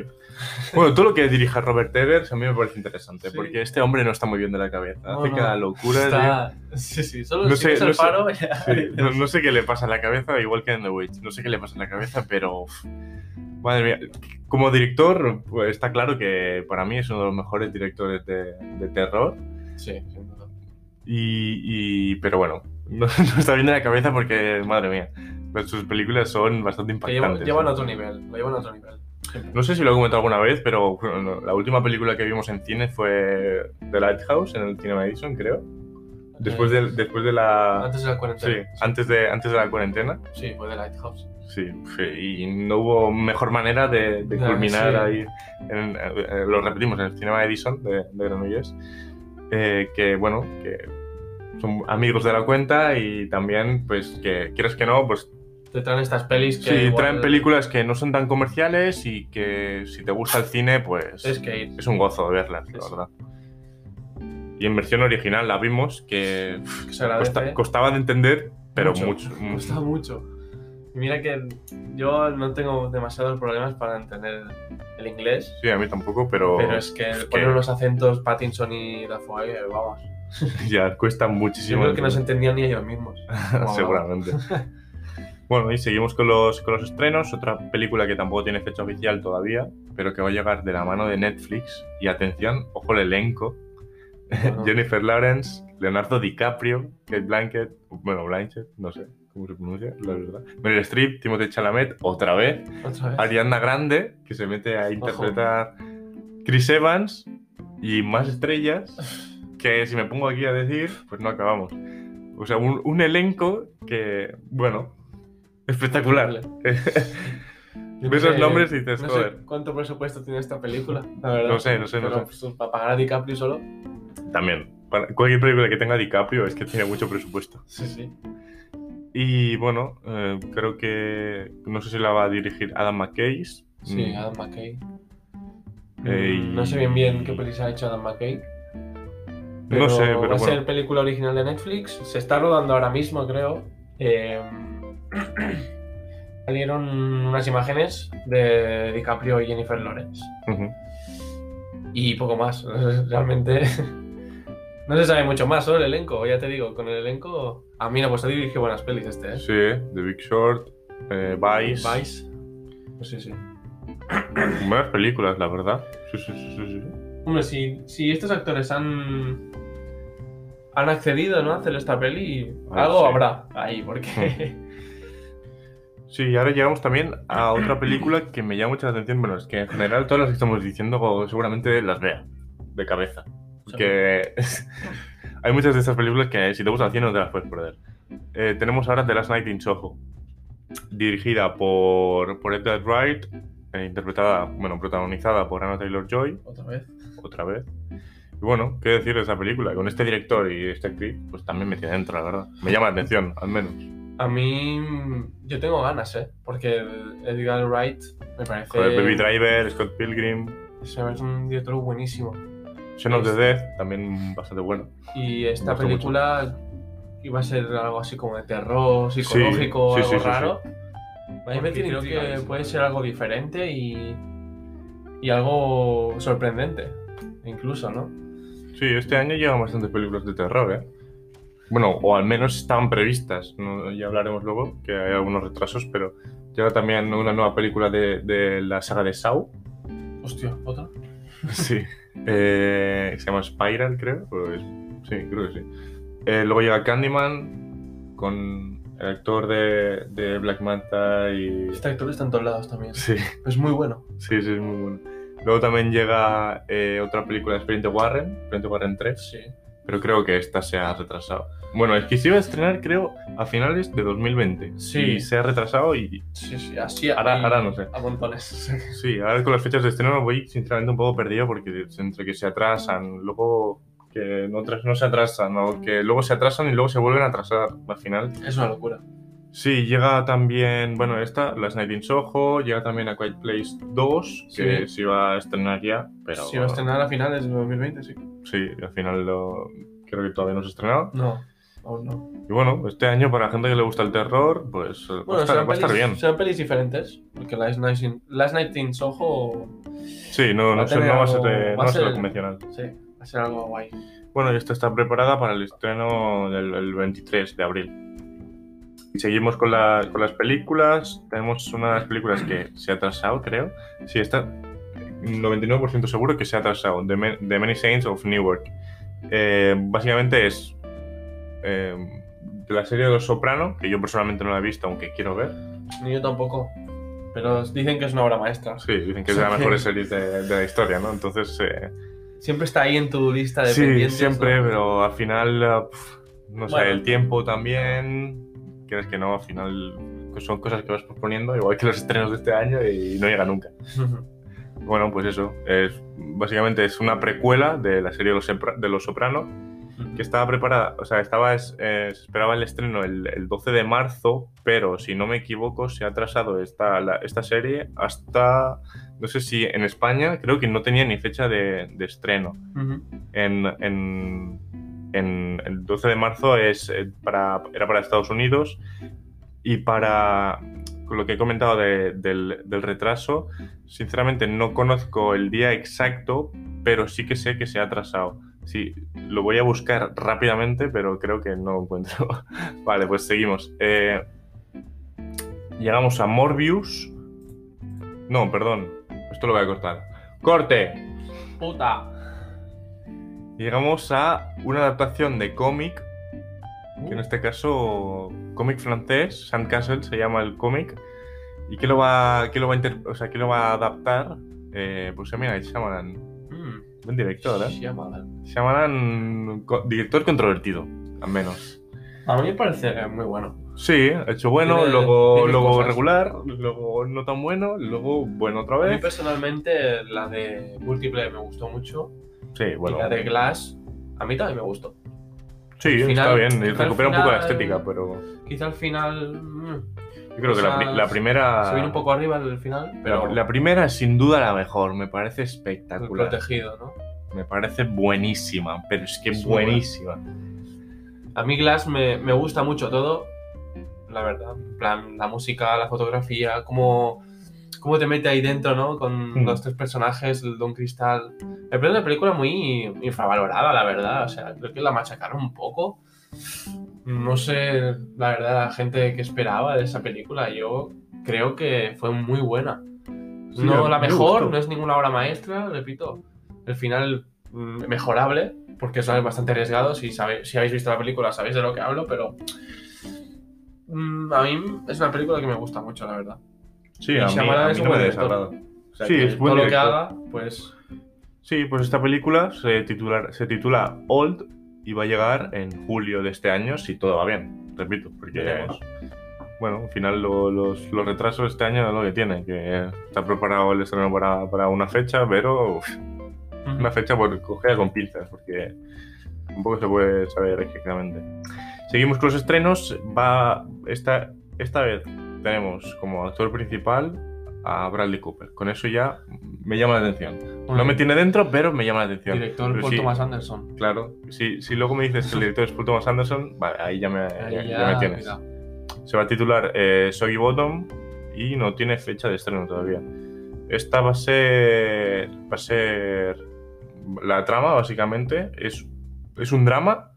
Bueno, todo lo que dirija Robert Eggers a mí me parece interesante, Sí. porque este hombre no está muy bien de la cabeza. No, Hace no. cada locura. Está... Sí, sí, solo No si sé, el no sé. faro, ya- Sí, no, no sé qué le pasa en la cabeza, igual que en The Witch. No sé qué le pasa en la cabeza, pero. uf, madre mía. Como director, pues está claro que para mí es uno de los mejores directores de, de terror. Sí, duda. Y, y- Pero bueno, no, no está bien de la cabeza porque, madre mía, pues sus películas son bastante Que llevan, impactantes. llevan a otro nivel, lo llevan a otro nivel. No sé si lo he comentado alguna vez, pero bueno, la última película que vimos en cine fue The Lighthouse en el Cinema Edison, creo. Después de, después de la. Antes de la Sí, cuarentena. antes de, antes de la cuarentena. Sí, fue de Lighthouse. Sí, sí, y no hubo mejor manera de, de culminar sí. ahí, en- eh, lo repetimos, en el Cinema Edison de, de Granollers, eh, que bueno, que son amigos de la cuenta y también, pues, que quieres que no, pues Te traen estas pelis que. sí, igual traen películas que no son tan comerciales y que si te gusta el cine, pues Es que es un gozo verlas, la Sí, verdad. Y en versión original la vimos, que que se costa- costaba de entender, pero Mucho, mucho. Gusta mucho. Y mira que yo no tengo demasiados problemas para entender el inglés. Sí, a mí tampoco, pero, Pero es que es ponen que- los acentos Pattinson y Dafoe, eh, vamos. ya cuesta Yo muchísimo. creo que no se entendían ni ellos mismos. Seguramente. Bueno, y seguimos con los, con los estrenos. Otra película que tampoco tiene fecha oficial todavía, pero que va a llegar de la mano de Netflix. Y atención, ojo el elenco. Bueno. Jennifer Lawrence, Leonardo DiCaprio, Kate Blanchett, bueno, Blanchett, no sé cómo se pronuncia, la verdad. Meryl Streep, Timothée Chalamet, otra vez. Otra vez. Ariana Grande, que se mete a interpretar Chris Evans y más estrellas, que si me pongo aquí a decir, pues no acabamos. O sea, un, un elenco que, bueno, espectacular. Ves no los nombres y dices, no sé joder. cuánto presupuesto tiene esta película, la verdad. No sé, no sé, no Pero, sé. pues, para pagar a DiCaprio solo. También, para cualquier película que tenga DiCaprio es que tiene mucho presupuesto. Sí, sí. Y bueno, eh, creo que, no sé si la va a dirigir Adam McKay. Sí, Mm, Adam McKay. Eh, No sé bien bien qué película ha hecho Adam McKay. No sé, pero va a ser bueno. película original de Netflix. Se está rodando ahora mismo, creo. Eh, salieron unas imágenes de DiCaprio y Jennifer Lawrence. Y poco más. Realmente No se sabe mucho más sobre el elenco, ya te digo, con el elenco. A mí no, pues ha dirigido buenas pelis este, ¿eh? Sí, The Big Short, eh, Vice. Vice. Pues sí, sí. Buenas películas, la verdad. Sí, sí, sí, sí, sí. Hombre, si, si estos actores han. han accedido, ¿no? A hacer esta peli, Ah, algo sí. habrá ahí, porque. Sí, y ahora llegamos también a otra película que me llama mucho la atención. Bueno, es que en general todas las que estamos diciendo seguramente las vea de cabeza. Porque hay muchas de estas películas que si te gusta el cine no te las puedes perder. Eh, tenemos ahora The Last Night in Soho, dirigida por, por Edgar Wright, eh, interpretada, bueno, protagonizada por Anna Taylor-Joy, Otra vez. otra vez. Y bueno, qué decir de esa película. Con este director y este actriz, pues también me tiene dentro, la verdad. Me llama la atención, al menos. A mí. Yo tengo ganas, ¿eh? Porque Edgar Wright me parece. Joder, Baby Driver, Scott Pilgrim, Es un director buenísimo. Shaun of the Dead, también bastante bueno. Y esta película iba a ser algo así como de terror, psicológico, sí, algo sí, sí, raro. A mí me creo que puede ser algo diferente y, y algo sorprendente, incluso, ¿no? Sí, este año llevan bastantes películas de terror, ¿eh? Bueno, o al menos estaban previstas. ¿no? Ya hablaremos luego, que hay algunos retrasos, pero llega también una nueva película de, de la saga de Saw. Hostia, ¿otra? Sí. Eh, se llama Spiral, creo. Pues, sí, creo que sí. Eh, luego llega Candyman con el actor de, de Black Manta y... Este actor está en todos lados también. Sí, Es muy bueno. sí, sí, es muy bueno. Luego también llega eh, otra película Expediente Warren, Expediente Warren 3. Sí. Pero creo que esta se ha retrasado. Bueno, es que se iba a estrenar, creo, a finales de 2020. Sí. Y se ha retrasado y... Sí, sí, así Ahora- ahora no sé. A montones. Sí, ahora con las fechas de estreno voy sinceramente un poco perdido porque entre que se atrasan, luego que no, no se atrasan, o que luego se atrasan y luego se vuelven a atrasar al final. es una locura. Sí, llega también, bueno, esta, Las Night in Soho, llega también a Quiet Place 2, que Sí. se iba a estrenar ya, pero... Si va a estrenar a finales de 2020, sí. Sí, al final lo, creo que todavía no se ha estrenado. No, aún no. Y bueno, este año para la gente que le gusta el terror, pues eh, va, Bueno, estar, serán, va a estar pelis, bien. serán pelis diferentes, porque Last Night in, Last Night in Soho Sí, no, va no, tener no va a ser, de- no va a va a ser lo ser- convencional. sí, va a ser algo guay. Bueno, y esta está preparada para el estreno del el 23 de abril. Y seguimos con, la- con las películas. Tenemos una de las películas que se ha atrasado, creo. Sí, está 99% seguro que se ha atrasado. The, Ma- The Many Saints of Newark. Eh, básicamente es eh, de la serie de Los Soprano, que yo personalmente no la he visto, aunque quiero ver. Ni yo tampoco. Pero dicen que es una obra maestra. Sí, dicen que es de las Sí. mejores series de, de la historia, ¿no? Entonces, eh, Siempre está ahí en tu lista de sí, siempre, ¿no? pero al final, pf, no sé, el tiempo también, quieres que no, al final son cosas que vas proponiendo, igual que los estrenos de este año y no llega nunca. Bueno, pues eso, es, básicamente es una precuela de la serie de Los, Sopra- de los Soprano, que estaba preparada, o sea, estaba, es- eh, se esperaba el estreno el, el 12 de marzo, pero si no me equivoco, se ha atrasado esta, la- esta serie hasta, no sé si en España, creo que no tenía ni fecha de, de estreno. Ujú. En, en- el 12 de marzo es eh, para, era para Estados Unidos y para lo que he comentado de- del, del retraso, sinceramente no conozco el día exacto, pero sí que sé que se ha atrasado. Sí, lo voy a buscar rápidamente, pero creo que no lo encuentro. vale, pues seguimos. Eh, llegamos a Morbius. No, perdón. Esto lo voy a cortar. ¡Corte! Puta. Llegamos a una adaptación de cómic, Uh. que en este caso, cómic francés, Sandcastle se llama el cómic. ¿Y qué lo va, qué lo va, a, inter- o sea, qué lo va a adaptar? Eh, pues mira, Shyamalan. Mm. Buen director, ¿eh? Shyamalan. Shyamalan, co- director controvertido, al menos. A mí me parece eh, muy bueno. Sí, ha hecho bueno, Tiene- luego, tiene luego cosas. regular, luego no tan bueno, luego bueno otra A mí vez. personalmente la de Múltiple me gustó mucho. Sí, bueno. Y la de Glass a mí también me gustó. Sí, al está final- bien, y recupera un poco la final- estética, pero Quizá al final mm, yo creo que la, la primera... se viene un poco arriba al final, pero La, la primera es sin duda la mejor, me parece espectacular. protegido, ¿no? Me parece buenísima, pero es que Es buenísima. A mí Glass me, me gusta mucho todo, la verdad. En plan, la música, la fotografía, cómo, cómo te mete ahí dentro, ¿no? Con Mm. los tres personajes, el Don Cristal. Me parece una película muy infravalorada, la verdad. O sea, creo que la machacaron un poco. No sé, la verdad, la gente que esperaba de esa película. Yo creo que fue muy buena. Sí, no la me mejor, gustó. no es ninguna obra maestra, repito. El final mm, mejorable, porque es bastante arriesgado. Si, si habéis visto la película sabéis de lo que hablo, pero mm, a mí es una película que me gusta mucho, la verdad. Sí, Y a mí, a es mí no me desagrada. O sea, Sí, que es buen todo lo que haga, pues Sí, pues esta película se titula, se titula Old y va a llegar en julio de este año si todo va bien, repito, porque Veremos. bueno, al final lo- los, los retrasos este año es lo que tiene, que está preparado el estreno para, para una fecha, pero uf, una fecha por cogida con pinzas, porque tampoco se puede saber exactamente. Seguimos con los estrenos, va esta, esta vez tenemos como actor principal a Bradley Cooper, con eso ya me llama la atención. No me tiene dentro, pero me llama la atención. Director Pero Paul sí, Thomas Anderson. Claro, si, si luego me dices que el director es Paul Thomas Anderson, vale, ahí ya me, Ahí ya- ya, ya me tienes. mira. Se va a titular eh, Soggy Bottom y no tiene fecha de estreno todavía. Esta va a ser. Va a ser. La trama, básicamente, es, es un drama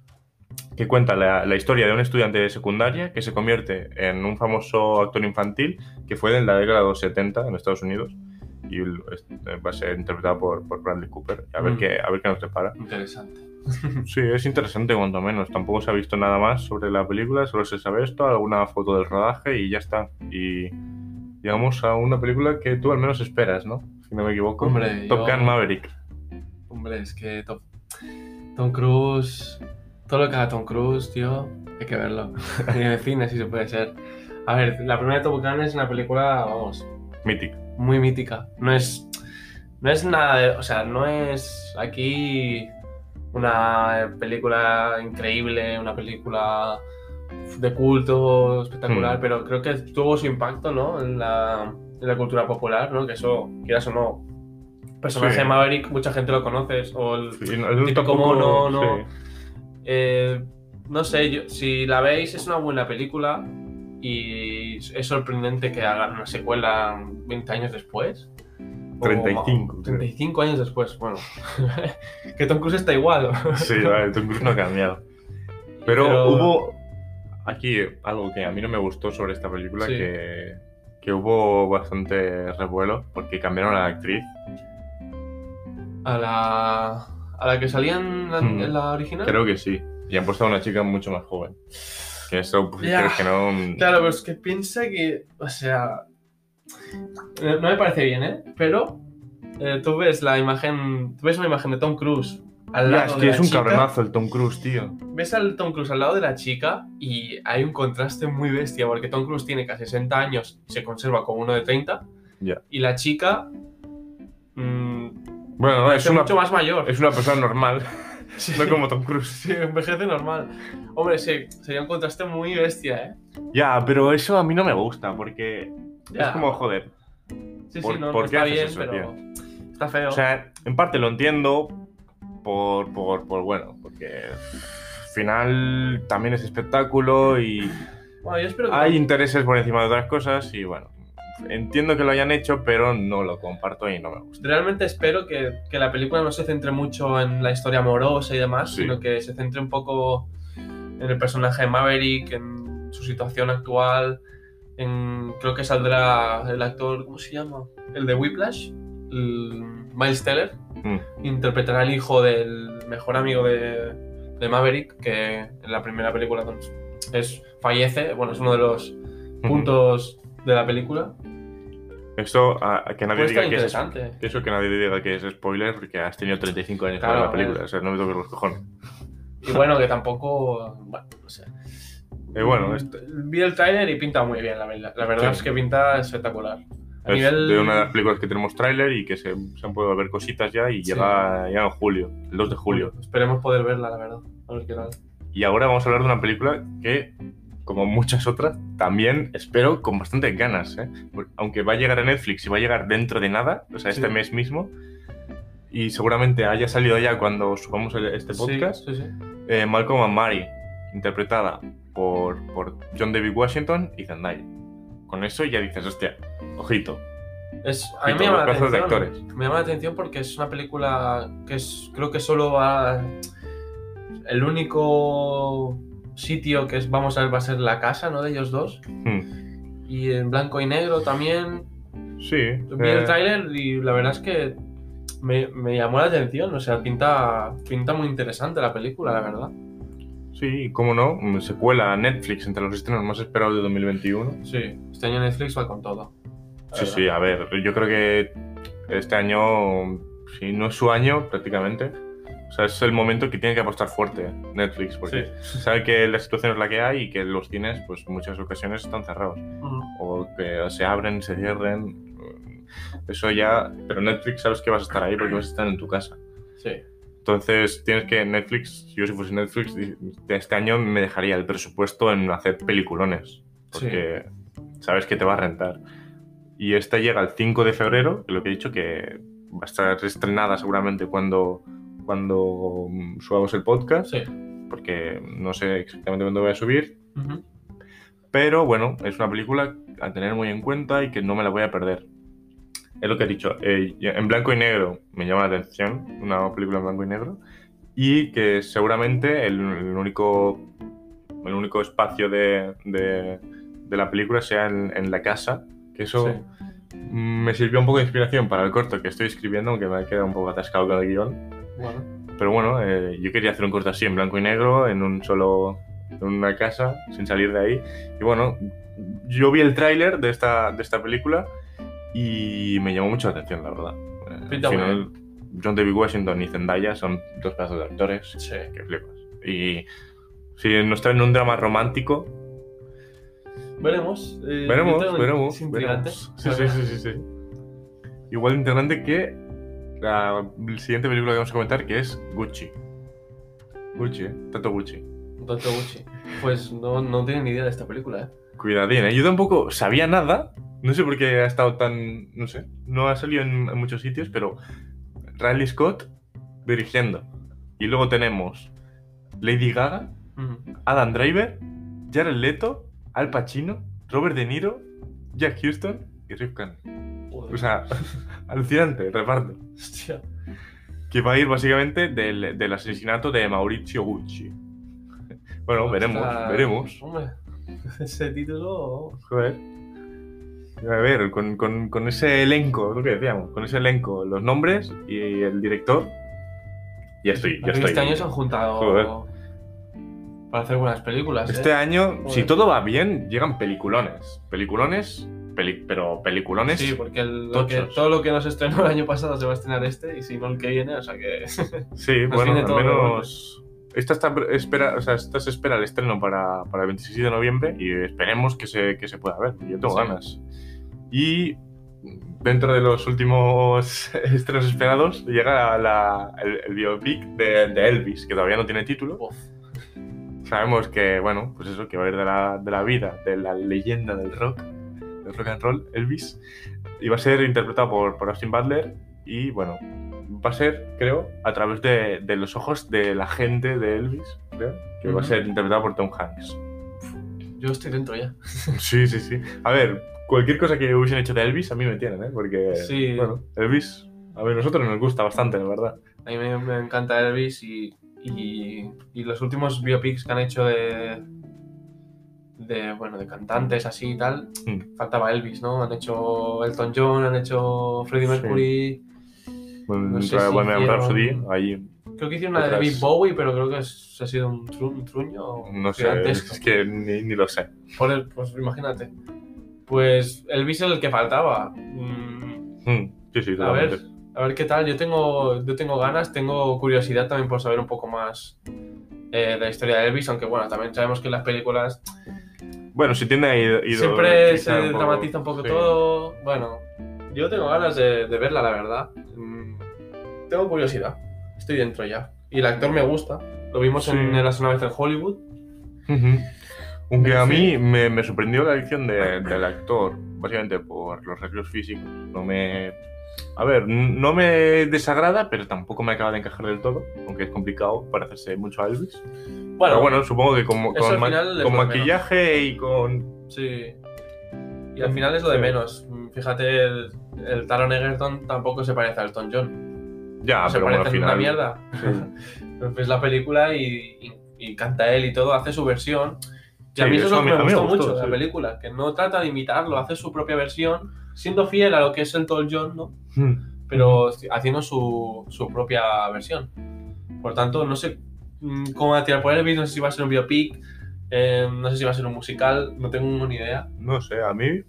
que cuenta la, la historia de un estudiante de secundaria que se convierte en un famoso actor infantil que fue en la década de los 70 en Estados Unidos y el- es- va a ser interpretado por, por Bradley Cooper. A ver, Mm. qué, a ver qué nos depara. Interesante. Sí, es interesante cuanto menos. Tampoco se ha visto nada más sobre la película, solo se sabe esto, alguna foto del rodaje y ya está. Y llegamos a una película que tú al menos esperas, ¿no? Si no me equivoco. Hombre, Top yo- Gun Maverick. Hombre, es que Tom, Tom Cruise. Todo lo que haga Tom Cruise, tío, hay que verlo. En el cine, si se puede ser. A ver, la primera de Top Gun es una película, vamos, Mythic. muy mítica. No es. No es nada de. O sea, no es aquí una película increíble, una película de culto espectacular, Hmm. pero creo que tuvo su impacto, ¿no? En la, en la cultura popular, ¿no? Que eso, quieras o no. Personaje Sí. de Maverick, mucha gente lo conoce, o el Sí, no- típico tampoco- mono, ¿no? sí. Eh, no sé, yo- si la veis es una buena película y es sorprendente que hagan una secuela 20 años después. O 35, ma- creo. 35 años después, bueno. que Tom Cruise está igual. Sí, vale, Tom Cruise no ha cambiado. Pero, Pero- hubo aquí algo que a mí no me gustó sobre esta película, Sí. que, que hubo bastante revuelo porque cambiaron a la actriz. A la, a la que salía en la, Hmm. en la original. Creo que sí. Y han puesto a una chica mucho más joven. Que eso, pues, creo que no... Claro, pero es que piensa que, o sea, eh, no me parece bien, ¿eh? Pero eh, tú ves la imagen, tú ves una imagen de Tom Cruise al Ya, lado es de que la es un chica, cabronazo el Tom Cruise, tío. Ves al Tom Cruise al lado de la chica y hay un contraste muy bestia porque Tom Cruise tiene casi 60 años y se conserva como uno de 30 Ya. y la chica mm, Bueno, no, es una, mucho más mayor. es una persona normal, Sí. no como Tom Cruise. Sí, envejece normal. Hombre, sí, sería un contraste muy bestia, ¿eh? Ya, pero eso a mí no me gusta, porque Ya. es como, joder. Sí, ¿por- sí, no, por no qué está haces bien, eso, pero está feo. O sea, en parte lo entiendo por, por, por bueno, porque al final también es espectáculo y bueno, yo espero que hay intereses por encima de otras cosas y bueno, entiendo que lo hayan hecho, pero no lo comparto y no me gusta. Realmente espero que, que la película no se centre mucho en la historia amorosa y demás, Sí. sino que se centre un poco en el personaje de Maverick, en su situación actual. En, creo que saldrá el actor, ¿cómo se llama? El de Whiplash, el Miles Teller. Mm. Interpretará al hijo del mejor amigo de, de Maverick, que en la primera película es, fallece. Bueno, es uno de los puntos de la película. Eso, a, a que nadie diga que es, eso que nadie diga que es spoiler porque has tenido 35 años Claro, para la película, ver. o sea, no me toques los cojones. Y bueno, que tampoco. Bueno, no sé. Y bueno, este- Vi el tráiler y pinta muy bien, la verdad. La verdad Sí. es que pinta espectacular. A es nivel. de una de las películas que tenemos tráiler y que se, se han podido ver cositas ya y Sí. llega, llega en julio, el 2 de julio. Esperemos poder verla, la verdad. A ver qué tal. Y ahora vamos a hablar de una película que, como muchas otras, también espero con bastantes ganas. ¿eh? Aunque va a llegar a Netflix y va a llegar dentro de nada, o sea, este mes mismo, y seguramente haya salido ya cuando subamos el- este podcast, Sí, sí. eh, Malcolm and Mary, interpretada por, por John David Washington y Zendaya. Con eso ya dices, hostia, ojito. Es, a mí me llama, la de atención, actores. me llama la atención porque es una película que es, creo que solo va... El único sitio que es, vamos a ver va a ser la casa, ¿no? De ellos dos. Hmm. Y en blanco y negro también. Sí. Vi eh, el tráiler y la verdad es que me, me llamó la atención. O sea, pinta, pinta muy interesante la película, la verdad. Sí, cómo no, secuela a Netflix entre los estrenos más esperados de 2021. Sí, este año Netflix va con todo. Sí, sí, a ver, yo creo que este año, si no es su año prácticamente, o sea, es el momento que tiene que apostar fuerte Netflix, porque sabe que la situación es la que hay y que los cines, pues en muchas ocasiones están cerrados, Mm, o que se abren, se cierren, eso ya, pero Netflix sabes que vas a estar ahí porque vas a estar en tu casa. Sí. Entonces tienes que Netflix, yo si fuese Netflix, este año me dejaría el presupuesto en hacer peliculones, porque sabes que te va a rentar. Y esta llega el 5 de febrero, lo que he dicho que va a estar estrenada seguramente cuando, cuando subamos el podcast, Sí. porque no sé exactamente cuándo voy a subir, Ujú. pero bueno, es una película a tener muy en cuenta y que no me la voy a perder. Es lo que he dicho, eh, en blanco y negro me llama la atención, una película en blanco y negro, y que seguramente el, el único, el único espacio de, de- de la película sea en, en la casa, que eso Sí. me sirvió un poco de inspiración para el corto que estoy escribiendo, aunque me ha quedado un poco atascado con el guion. Bueno. Pero bueno, eh, yo quería hacer un corto así, en blanco y negro, en un solo. en una casa, sin salir de ahí. Y bueno, yo vi el tráiler de esta, de esta película y me llamó mucho la atención, la verdad. Eh, Pinta al muy final, John David Washington y Zendaya son dos pedazos de actores Sí. que flipas. Y si nos traen un drama romántico, Veremos. eh, veremos, veremos. es intrigante. veremos. Sí, sí, sí, sí, sí. Igual de intrigante que la siguiente película que vamos a comentar, que es Gucci. Gucci, ¿eh? Tato Gucci. Doctor Gucci. Pues no, no tengo ni idea de esta película, ¿eh? Cuidadín, ¿eh? Yo tampoco sabía nada. No sé por qué ha estado tan. No sé. No ha salido en, en muchos sitios, pero. Riley Scott dirigiendo. Y luego tenemos Lady Gaga. Adam Driver, Jared Leto, Al Pacino, Robert De Niro, Jack Houston y Rick Khan. O sea, alucinante reparto. Hostia. Que va a ir básicamente del, del asesinato de Maurizio Gucci. Bueno, veremos, veremos. Hombre, ese título. Joder. A ver, con, con- con ese elenco, lo que decíamos, con ese elenco, los nombres y el director, ya estoy, ya estoy. Este año se han juntado Joder. para hacer buenas películas. Este ¿eh? año, si todo va bien, llegan peliculones. Peliculones, peli- pero peliculones. Sí, porque el- lo que- todo lo que nos estrenó el año pasado se va a estrenar este y si no el que viene, o sea que. Sí, bueno, al menos. Esta, está, espera, o sea, esta se espera el estreno para, para el 26 de noviembre y esperemos que se, que se pueda ver. Yo tengo Sí. ganas. Y dentro de los últimos estrenos esperados llega la- el, el biopic de, de Elvis, que todavía no tiene título. Uf. Sabemos que, bueno, pues eso, que va a ir de la, de la vida, de la leyenda del rock, rock and roll, Elvis. Y va a ser interpretado por, por Austin Butler y, bueno, va a ser, creo, a través de, de los ojos de la gente de Elvis, creo, que va a ser interpretado por Tom Hanks. Yo estoy dentro ya. Sí, sí, sí. A ver, cualquier cosa que hubiesen hecho de Elvis a mí me tienen, ¿eh? Porque, Sí. bueno, Elvis, a ver, nosotros nos gusta bastante, la verdad. A mí me, me encanta Elvis y, y, y los últimos biopics que han hecho de, de, bueno, de cantantes así y tal, Mm. faltaba Elvis, ¿no? Han hecho Elton John, han hecho Freddie Sí. Mercury, Bueno, No sé si Bohemian hicieron- Rhapsody, ahí, creo que hicieron una de David Bowie, pero creo que es- ha sido un, tru- un truño no sé, gigantesco. es que ni, ni lo sé. Por el- pues imagínate. Pues Elvis es el que faltaba. Mm, Mm, Sí, sí, a ver, a ver qué tal. Yo tengo, yo tengo ganas, tengo curiosidad también por saber un poco más eh, de la historia de Elvis, aunque bueno, también sabemos que en las películas Bueno, si tiene ido, ido- siempre se un dramatiza un poco sí. todo. Bueno, yo tengo ganas de, de verla, la verdad. Mm, tengo curiosidad. Estoy dentro ya. Y el actor me gusta. Lo vimos en. Eras una vez en Hollywood. Aunque a mí me, me sorprendió la elección de- del actor, básicamente por los recreos físicos. No me. A ver, no me desagrada, pero tampoco me acaba de encajar del todo, aunque es complicado parecerse mucho a Elvis. Bueno, pero bueno, supongo que con, con ma- final es con lo maquillaje y con. Sí. Y al final es lo de menos. Mm, Fíjate, el- el Taron Egerton tampoco se parece a Elton John. Ya, no se pero bueno, parece al en una final. mierda. Sí. Ves la película y, y- y canta él y todo, hace su versión. Y a Sí, mí eso es eso lo a que me a me gustó, mucho de sí. la película, que no trata de imitarlo, hace su propia versión, siendo fiel a lo que es el Elton John, ¿no? Hmm. pero haciendo su, su propia versión. Por tanto, no sé mm, cómo va a tirar por Elvis, no sé si va a ser un biopic, eh, no sé si va a ser un musical, no tengo ni idea, No sé, a mí.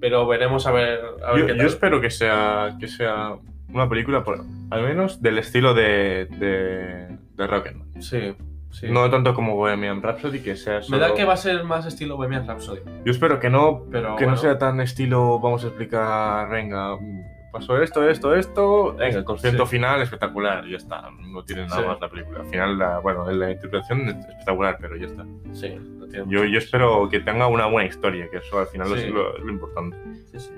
pero veremos a ver, a ver Yo, qué yo tal. espero que sea, que sea una película, por, al menos del estilo de, de, de Rocketman. Sí, sí. No tanto como Bohemian Rhapsody, que sea Me solo... da que va a ser más estilo Bohemian Rhapsody. Yo espero que no, Pero que bueno. no sea tan estilo, vamos a explicar, venga, pasó esto, esto, esto, venga, el concierto Sí. final espectacular, ya está, no tiene nada Sí. más la película. Al final, la, bueno, la interpretación es espectacular, pero ya está. Sí, lo tiene Yo, yo espero que tenga una buena historia, que eso al final es lo, lo importante. Sí, sí.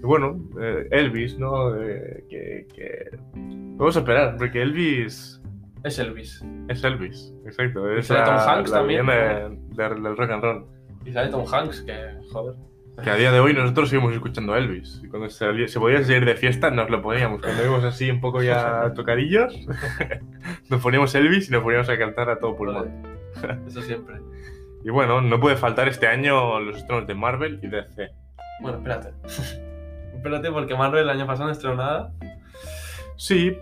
Y bueno, eh, Elvis, ¿no? Eh, que, que- Vamos a esperar, porque Elvis Es Elvis. es Elvis, exacto. Es sale Tom la, Hanks la también, leyenda de- del rock and roll. Y sale Tom Hanks, que joder. Que a día de hoy nosotros seguimos escuchando a Elvis. Y cuando se, se podía salir de fiesta, nos lo poníamos. Cuando íbamos así un poco ya tocadillos, nos poníamos Elvis y nos poníamos a cantar a todo pulmón. Eso siempre. Y bueno, no puede faltar este año los estrenos de Marvel y DC. Bueno, espérate. espérate, porque Marvel el año pasado no estrenó nada. Sí,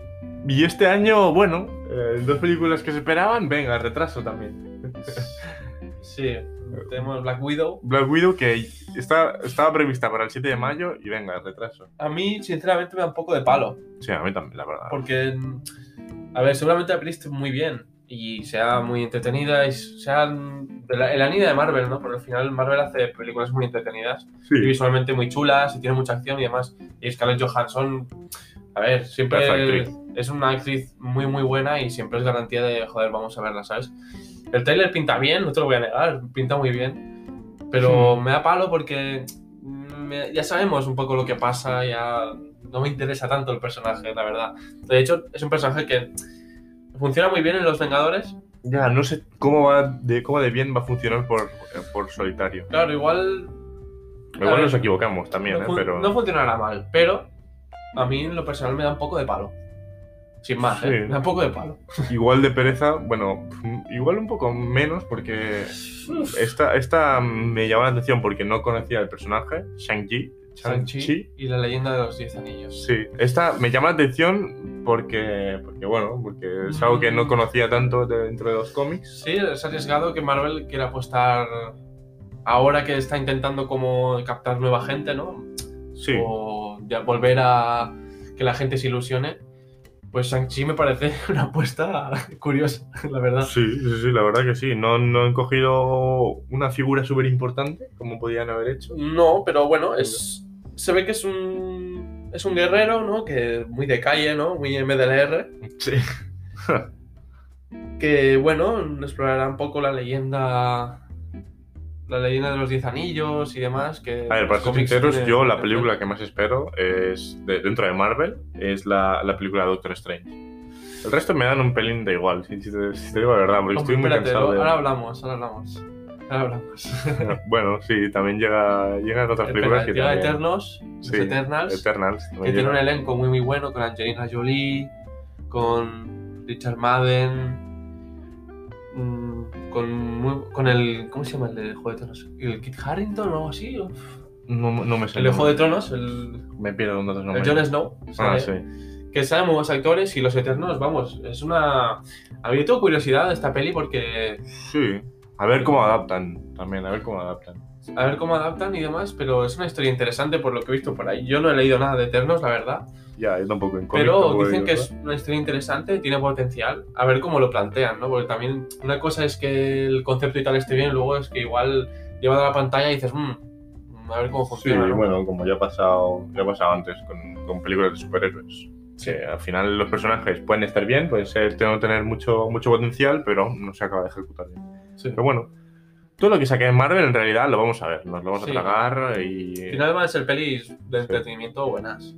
y este año, bueno, eh, dos películas que se esperaban, venga, retraso también. Sí, tenemos Black Widow. Black Widow que está, estaba prevista para el 7 de mayo y venga, retraso. A mí, sinceramente, me da un poco de palo. Sí, a mí también, la verdad. Porque, a ver, seguramente la peli esté muy bien y sea muy entretenida y sea la, la línea de Marvel, ¿no? Porque al final Marvel hace películas muy entretenidas y visualmente muy chulas y tiene mucha acción y demás. Y Scarlett Johansson, a ver, siempre actriz. Es una actriz muy, muy buena y siempre es garantía de, joder, vamos a verla, ¿sabes? El trailer pinta bien, no te lo voy a negar, pinta muy bien, pero Hmm. me da palo porque mm, me- ya sabemos un poco lo que pasa, ya no me interesa tanto el personaje, la verdad. De hecho, es un personaje que funciona muy bien en Los Vengadores. ya, no sé cómo va de, cómo de bien va a funcionar por, por solitario. Claro, igual Igual ver, nos equivocamos también, no, ¿eh? Pero... no funcionará mal, pero a mí en lo personal me da un poco de palo. Sin más, ¿eh? Sí. Me da un poco de palo. Igual de pereza, bueno, igual un poco menos porque esta, esta me llamó la atención porque no conocía el personaje, Shang-Chi. Shang-Chi y la leyenda de los Diez Anillos. Sí, esta me llama la atención porque, porque bueno, porque es algo que no conocía tanto de- dentro de los cómics. Sí, es arriesgado que Marvel quiera apostar ahora que está intentando como captar nueva gente, ¿no? Sí, O ya volver a que la gente se ilusione. Pues Shang-Chi me parece una apuesta curiosa, la verdad. sí, sí, sí, la verdad que sí. No, no han cogido una figura súper importante como podían haber hecho. No, pero bueno, es se ve que es un es un guerrero, ¿no? Que muy de calle, ¿no? Muy MDLR. Sí. Que bueno, explorará un poco la leyenda la leyenda de los Diez Anillos y demás. Que A ver, para ser sinceros, tienen- yo la película que más espero es de- dentro de Marvel es la, la película de Doctor Strange. El resto me dan un pelín de igual, si, si te, si te digo la verdad, porque Hombre, estoy muy espérate, cansado de... ahora hablamos, ahora hablamos. Ahora hablamos. Bueno, sí, también llega, llegan otras películas que llega también... Eternos, Sí, Eternals, Eternals. que tiene un elenco muy muy bueno con Angelina Jolie, con Richard Madden, mm, con, muy- con el. ¿Cómo se llama el de Juego de Tronos? ¿El Kit Harrington o algo así? Uf. No, no me sé. El de Juego de Tronos, el, Me pierdo con otros el nombres. Jon Snow. Ah, ¿sale? sí. Que salen muy buenos actores y los Eternos, vamos, es una. A mí tengo curiosidad de esta peli porque. Sí. A ver cómo adaptan también, a ver cómo adaptan. A ver cómo adaptan y demás, pero es una historia interesante por lo que he visto por ahí. Yo no he leído nada de Eternos, la verdad. Ya, yo tampoco en Pero dicen que es una historia interesante, tiene potencial. A ver cómo lo plantean, ¿no? Porque también una cosa es que el concepto y tal esté bien, luego es que igual llevado a la pantalla y dices, mmm, a ver cómo Sí, funciona. ¿no? bueno, como ya ha pasado, ya ha pasado antes con, con películas de superhéroes. Que al final los personajes pueden estar bien, pueden ser, tener mucho, mucho potencial, pero no se acaba de ejecutar bien. Sí. Pero bueno, todo lo que saque en Marvel en realidad lo vamos a ver, nos lo vamos Sí. a tragar y... Al final van a ser pelis de entretenimiento buenas.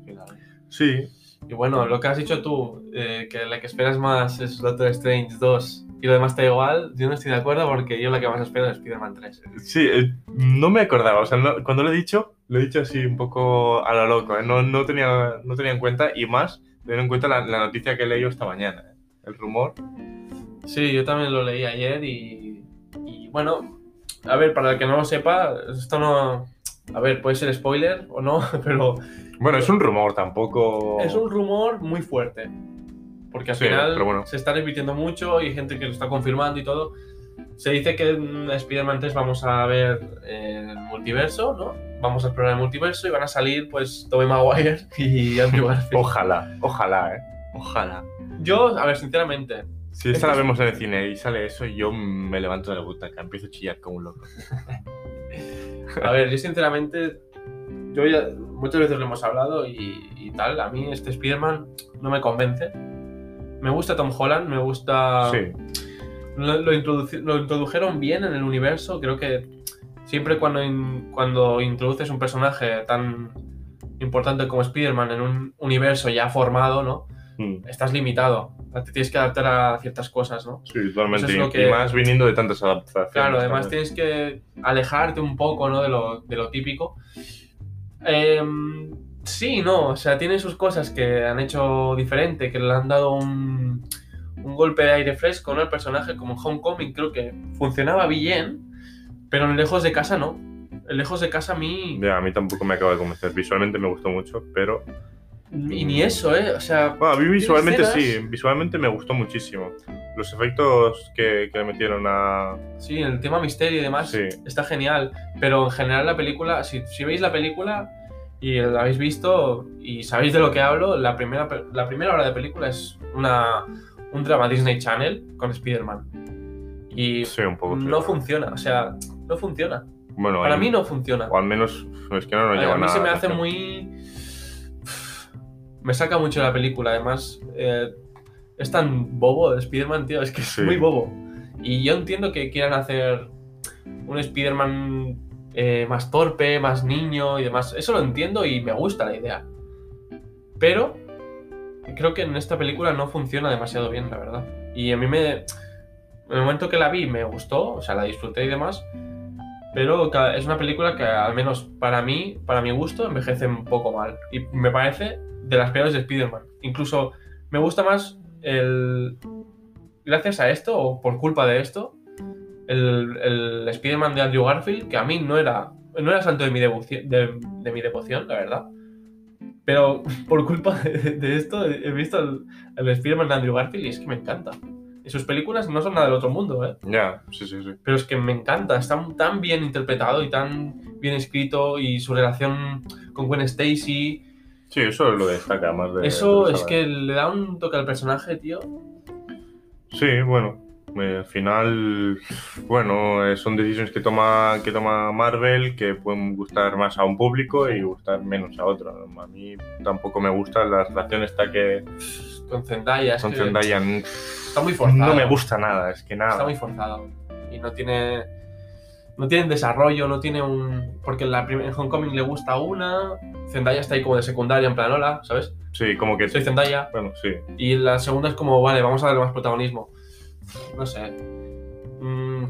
al final. Sí, Y bueno, lo que has dicho tú, eh, que la que esperas más es Doctor Strange 2 y lo demás está igual, yo no estoy de acuerdo porque yo la que más espero es Spider-Man 3. Sí, eh, no me acordaba. O sea, no- cuando lo he dicho, lo he dicho así un poco a lo loco. ¿eh? No, no, tenía, no tenía en cuenta, y más teniendo en cuenta la, la noticia que he leído esta mañana. ¿eh? El rumor. Sí, yo también lo leí ayer y bueno, a ver, para el que no lo sepa, esto no... A ver, puede ser spoiler o no, pero Bueno, es un rumor, tampoco. es un rumor muy fuerte. Porque al Sí, final pero bueno. se está repitiendo mucho y hay gente que lo está confirmando y todo. Se dice que en Spider-Man 3 vamos a ver eh, el multiverso, ¿no? Vamos a explorar el multiverso y van a salir, pues, Tobey Maguire y Andrew Garfield. Ojalá, ojalá, ¿eh? Ojalá. Yo, a ver, sinceramente, Si esta la vemos en el cine y sale eso, yo me levanto de la butaca, empiezo a chillar como un loco. A ver, yo sinceramente, yo ya muchas veces lo hemos hablado y, y tal, a mí este Spider-Man no me convence. Me gusta Tom Holland, me gusta... Sí, Lo, lo introduci- lo introdujeron bien en el universo, creo que siempre cuando, in- cuando introduces un personaje tan importante como Spider-Man en un universo ya formado, ¿no? Mm, Estás limitado, te tienes que adaptar a ciertas cosas, ¿no? sí, totalmente. Eso es lo Y- que- Y más viniendo de tantas adaptaciones. Claro, además también. tienes que alejarte un poco ¿no? de, lo, de lo típico. Em, sí, no, o sea, tiene sus cosas que han hecho diferente, que le han dado un, un golpe de aire fresco ¿no? al personaje, como Homecoming creo que funcionaba bien, pero en Lejos de Casa no. En Lejos de Casa a mí... Ya, a mí tampoco me acaba de convencer. Visualmente me gustó mucho, pero. Y ni eso, ¿eh? O sea, Bueno, a mí visualmente sí, visualmente me gustó muchísimo. Los efectos que, que le metieron a. Sí, el tema misterio y demás Sí. está genial, pero en general la película, si, si veis la película y la habéis visto y sabéis de lo que hablo, la primera, la primera hora de película es una, un drama Disney Channel con Spider-Man. Y Sí, un poco. sí. no funciona, o sea, no funciona. Bueno, Para hay- mí no funciona. O al menos es que no nos a, lleva a mí nada. se me hace muy... Me saca mucho la película, además. eh, es tan bobo el Spider-Man, tío, es que es Sí. muy bobo. Y yo entiendo que quieran hacer un Spider-Man eh, más torpe, más niño y demás. Eso lo entiendo y me gusta la idea. Pero creo que en esta película no funciona demasiado bien, la verdad. Y a mí me... En el momento que la vi me gustó, o sea, la disfruté y demás. Pero es una película que, al menos para mí, para mi gusto, envejece un poco mal. Y me parece de las peores de Spider-Man. Incluso me gusta más el. Gracias a esto, o por culpa de esto, el, el Spider-Man de Andrew Garfield, que a mí no era, no era santo de mi, devoci- de, de mi devoción, la verdad. Pero por culpa de, de esto he visto el, el Spider-Man de Andrew Garfield y es que me encanta. Y sus películas no son nada del otro mundo, ¿eh? Ya, sí, sí, sí. pero es que me encanta, está tan bien interpretado y tan bien escrito y su relación con Gwen Stacy, Sí, eso lo destaca más de. eso de es que le da un toque al personaje, tío. Sí, bueno. eh, al final, bueno, eh, son decisiones que toma, que toma Marvel que pueden gustar más a un público y gustar menos a otro. A mí tampoco me gusta la relación esta que Con Zendaya, con Zendaya. está muy forzado. No me gusta nada, es que Está nada. muy forzado. Y no tiene. No tiene desarrollo, no tiene un. Porque en, la en Homecoming le gusta una. Zendaya está ahí como de secundaria, en plan, hola, ¿sabes? Sí, como que. Soy Zendaya. Bueno, sí. Y la segunda es como, vale, vamos a darle más protagonismo. No sé. Mm,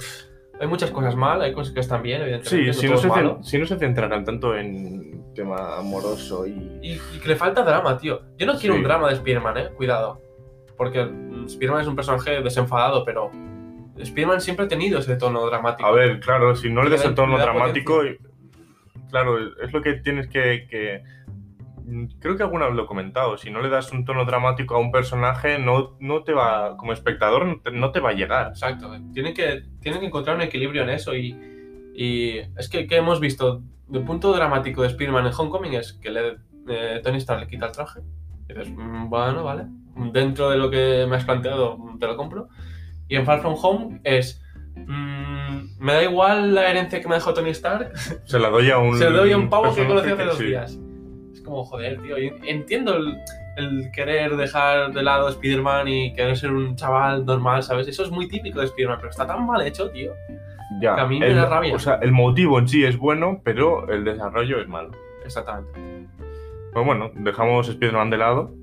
hay muchas cosas mal, hay cosas que están bien, evidentemente. Sí, si no, se malo. cen- si no se centraran tanto en tema amoroso y. Y, y que le falta drama, tío. Yo no quiero Sí. un drama de Spider-Man, eh. Cuidado. Porque mm, Spider-Man es un personaje desenfadado, pero Spider-Man siempre ha tenido ese tono dramático. A ver, claro, si no le des el tono dramático, y- claro, es lo que tienes que, que- Creo que alguna vez lo he comentado, si no le das un tono dramático a un personaje, no, no te va, como espectador, no te, no te va a llegar. Exacto. Tienen que, tienen que encontrar un equilibrio en eso y, y es que, que hemos visto el punto dramático de Spider-Man en Homecoming es que le, eh, Tony Stark le quita el traje. Y dices, "Mm, bueno, vale. Dentro de lo que me has planteado, te lo compro. Y en Far From Home es... mm, me da igual la herencia que me dejó Tony Stark, Se la doy a un. se lo doy a un pavo que conocí hace dos sí. días. Es como, joder, tío. Entiendo el, el querer dejar de lado a Spider-Man y querer ser un chaval normal, ¿sabes? Eso es muy típico de Spider-Man, pero está tan mal hecho, tío. Ya, que a mí me da rabia. O sea, el motivo en sí es bueno, pero el desarrollo es malo. Exactamente. Pues bueno, dejamos Spider-Man de lado